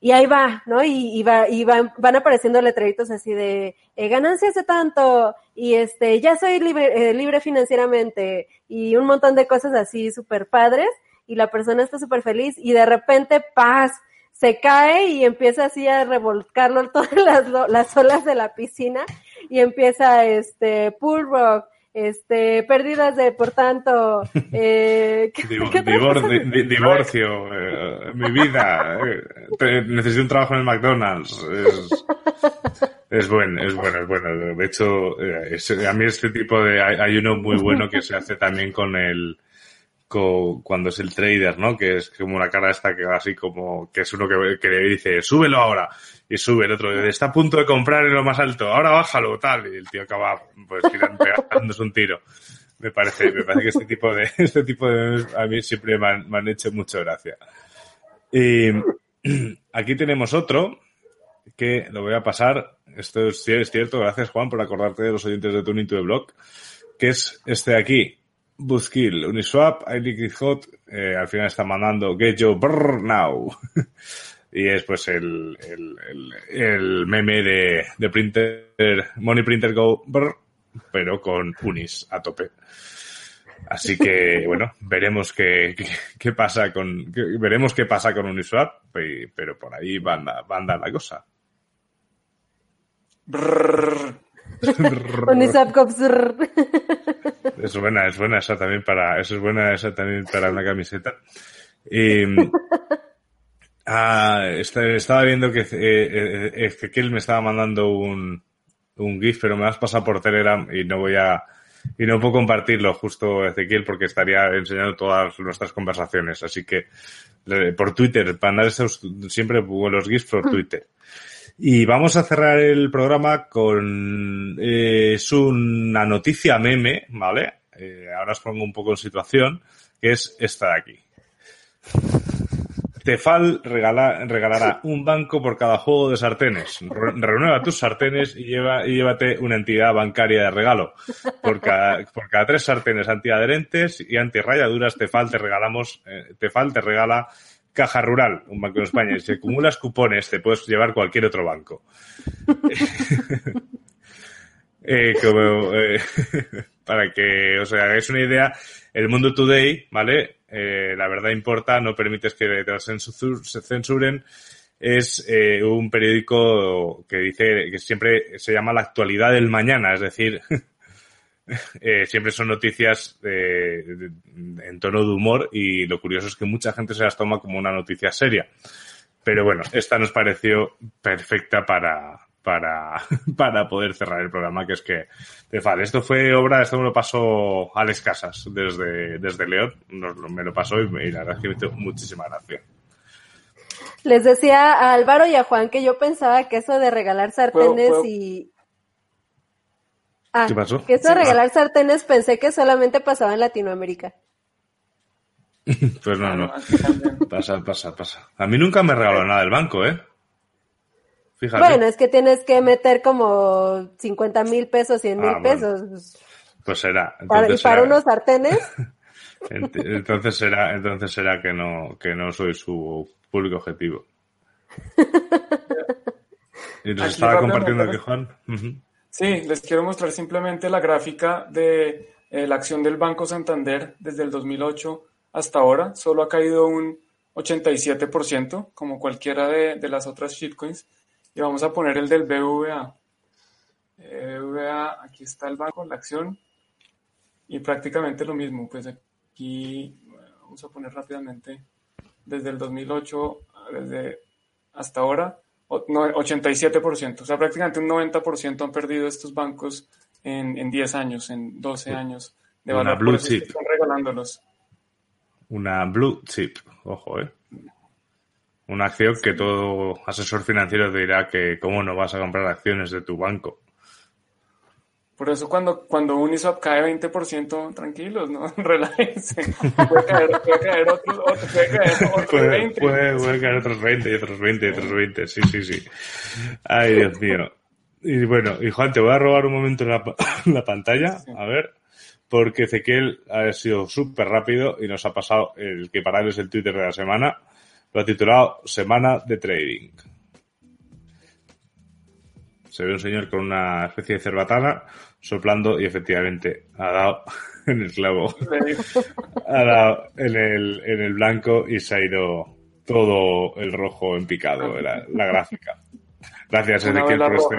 [SPEAKER 3] Y ahí va, ¿no? Y, y, va, y van, van apareciendo letreritos así de eh, ganancias de tanto, y este, ya soy libre, eh, libre financieramente, y un montón de cosas así súper padres, y la persona está súper feliz, y de repente, paz, se cae y empieza así a revolcarlo todas las, las olas de la piscina, y empieza este pool rock, este pérdidas de por tanto eh, ¿qué,
[SPEAKER 2] Div
[SPEAKER 3] ¿qué
[SPEAKER 2] divor di divorcio eh, mi vida eh, necesito un trabajo en el McDonald's es, es bueno es bueno es bueno de hecho eh, es, a mí este tipo de hay, hay, uno muy bueno que se hace también con el cuando es el trader no que es como una cara esta que así como que es uno que, le dice súbelo ahora y sube el otro, está a punto de comprar en lo más alto, ahora bájalo, tal, y el tío acaba pues pegándose un tiro. Me parece, me parece que este tipo de, este tipo de a mí siempre me han, me han hecho mucha gracia. Y aquí tenemos otro que lo voy a pasar. Esto es, es cierto, gracias Juan por acordarte de los oyentes de Tuning to the Blog, que es este de aquí. Buzzkill, Uniswap, iLiquid Hot, eh, al final está mandando Get Your Brr Now. y es pues el, el, el, el meme de, de, printer, Money Printer Go, brr, pero con Unis a tope. Así que, bueno, veremos qué, qué, qué pasa con, qué, veremos qué pasa con Uniswap, pero por ahí va a andar la cosa.
[SPEAKER 3] Uniswap
[SPEAKER 2] Es buena, es buena esa también para, eso es buena esa también para una camiseta. Y, Ah, estaba viendo que eh, Ezequiel me estaba mandando un, un GIF, pero me has pasado por Telegram y no voy a, y no puedo compartirlo justo Ezequiel porque estaría enseñando todas nuestras conversaciones. Así que por Twitter, para andar estos, siempre los GIFs por Twitter. Y vamos a cerrar el programa con, eh, es una noticia meme, ¿vale? Eh, ahora os pongo un poco en situación, que es esta de aquí. Tefal regala, regalará un banco por cada juego de sartenes. Renueva tus sartenes y, lleva, y llévate una entidad bancaria de regalo. Por cada, por cada tres sartenes antiadherentes y antirrayaduras, Tefal te regalamos, eh, Tefal te regala Caja Rural, un banco en España. Si acumulas cupones, te puedes llevar cualquier otro banco. eh, eh, para que os hagáis una idea, el Mundo Today, ¿vale? Eh, la verdad importa, no permites que te se censuren. Es un periódico que dice que siempre se llama la actualidad del mañana, es decir, eh, siempre son noticias eh, en tono de humor y lo curioso es que mucha gente se las toma como una noticia seria. Pero bueno, esta nos pareció perfecta para, para, para poder cerrar el programa, que es que te fal. Esto fue obra, esto me lo pasó Alex Casas desde, desde León, nos, me lo pasó y, y la verdad es que me hizo muchísima gracia.
[SPEAKER 3] Les decía a Álvaro y a Juan que yo pensaba que eso de regalar sartenes
[SPEAKER 1] ¿Puedo, puedo?
[SPEAKER 3] y... Ah,
[SPEAKER 2] ¿Qué pasó?
[SPEAKER 3] que eso de regalar sartenes pensé que solamente pasaba en Latinoamérica.
[SPEAKER 2] Pues no, no. Pasa, pasa, pasa. A mí nunca me regaló nada el banco, ¿eh? Fíjate.
[SPEAKER 3] Bueno, es que tienes que meter como 50 mil pesos, 100 mil
[SPEAKER 2] Ah, bueno.
[SPEAKER 3] pesos.
[SPEAKER 2] Pues será.
[SPEAKER 3] Para, y
[SPEAKER 2] Entonces
[SPEAKER 3] para
[SPEAKER 2] será,
[SPEAKER 3] unos sartenes,
[SPEAKER 2] ent- entonces será, entonces será que no, que no soy su público objetivo. Y nos
[SPEAKER 1] Aquí
[SPEAKER 2] estaba compartiendo aquí Juan.
[SPEAKER 1] Sí, les quiero mostrar simplemente la gráfica de eh, la acción del Banco Santander desde el 2008 hasta ahora. Solo ha caído un 87%, como cualquiera de, las otras shitcoins. Y vamos a poner el del BVA. BVA, aquí está el banco, la acción. Y prácticamente lo mismo. Pues aquí vamos a poner rápidamente desde el 2008 desde hasta ahora 87%, o sea, prácticamente un 90% han perdido estos bancos en, en 10 años, en 12 años
[SPEAKER 2] de Una blue chip.
[SPEAKER 1] Están regalándolos.
[SPEAKER 2] Una blue chip, ojo, ¿eh? Una acción que todo asesor financiero te dirá que cómo no vas a comprar acciones de tu banco.
[SPEAKER 1] Por eso cuando, cuando Uniswap cae 20%, tranquilos, ¿no? Relájense. Puede caer, puede caer otro, puede caer otros 20.
[SPEAKER 2] Puede, caer otros 20 y otros 20 y otros 20. Sí, sí, sí. Ay, Dios mío. Y bueno, y Juan, te voy a robar un momento la, la pantalla, a ver, porque Ezequiel ha sido súper rápido y nos ha pasado el que para él es el Twitter de la semana. Lo ha titulado Semana de Trading. Se ve un señor con una especie de cerbatana soplando y efectivamente ha dado en el clavo. ha dado en el, en el blanco y se ha ido todo el rojo en picado, la, la gráfica. Gracias, Ezequiel, por este,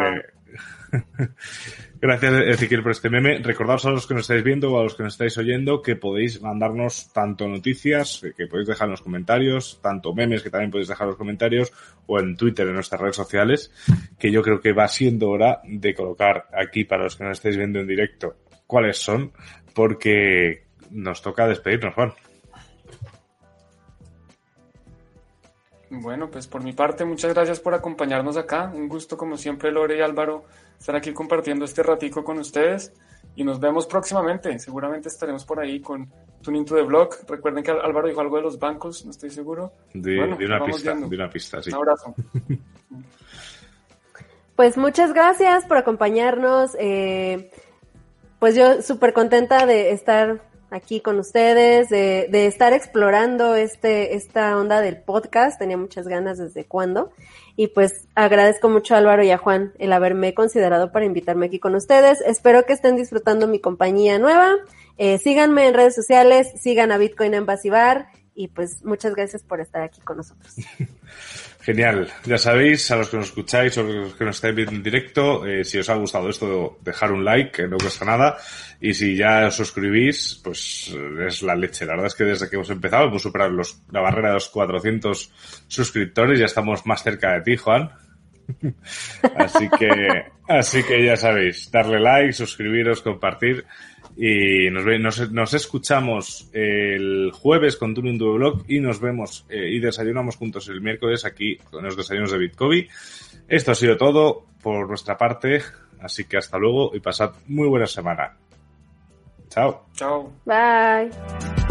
[SPEAKER 2] Gracias, Ezequiel, por este meme. Recordaos a los que nos estáis viendo o a los que nos estáis oyendo que podéis mandarnos tanto noticias, que podéis dejar en los comentarios, tanto memes que también podéis dejar en los comentarios, o en Twitter, en nuestras redes sociales, que yo creo que va siendo hora de colocar aquí para los que nos estáis viendo en directo cuáles son, porque nos toca despedirnos, Juan.
[SPEAKER 1] Pues por mi parte, muchas gracias por acompañarnos acá. Un gusto, como siempre, Lore y Álvaro, estar aquí compartiendo este ratico con ustedes. Y nos vemos próximamente. Seguramente estaremos por ahí con Tuning to the Blog. Recuerden que Álvaro dijo algo de los bancos, no estoy seguro.
[SPEAKER 2] De, una, pista, de una pista, sí.
[SPEAKER 1] Un abrazo.
[SPEAKER 3] Pues muchas gracias por acompañarnos. Eh, pues yo súper contenta de estar aquí con ustedes, de, de, estar explorando este, esta onda del podcast. Tenía muchas ganas desde cuando. Y pues agradezco mucho a Álvaro y a Juan el haberme considerado para invitarme aquí con ustedes. Espero que estén disfrutando mi compañía nueva. Eh, síganme en redes sociales, sigan a Bitcoin en Basibar y pues muchas gracias por estar aquí con nosotros.
[SPEAKER 2] Genial. Ya sabéis, a los que nos escucháis o a los que nos estáis viendo en directo, eh, si os ha gustado esto, dejar un like, que no cuesta nada. Y si ya os suscribís, pues es la leche. La verdad es que desde que hemos empezado hemos superado los, la barrera de los 400 suscriptores. Ya estamos más cerca de ti, Juan. así que, así que ya sabéis, darle like, suscribiros, compartir y nos, nos, escuchamos el jueves con Tuning Duo Blog y nos vemos eh, y desayunamos juntos el miércoles aquí con los desayunos de Bitcoin. Esto ha sido todo por nuestra parte, así que hasta luego y pasad muy buena semana. Chao.
[SPEAKER 1] Chao.
[SPEAKER 3] Bye.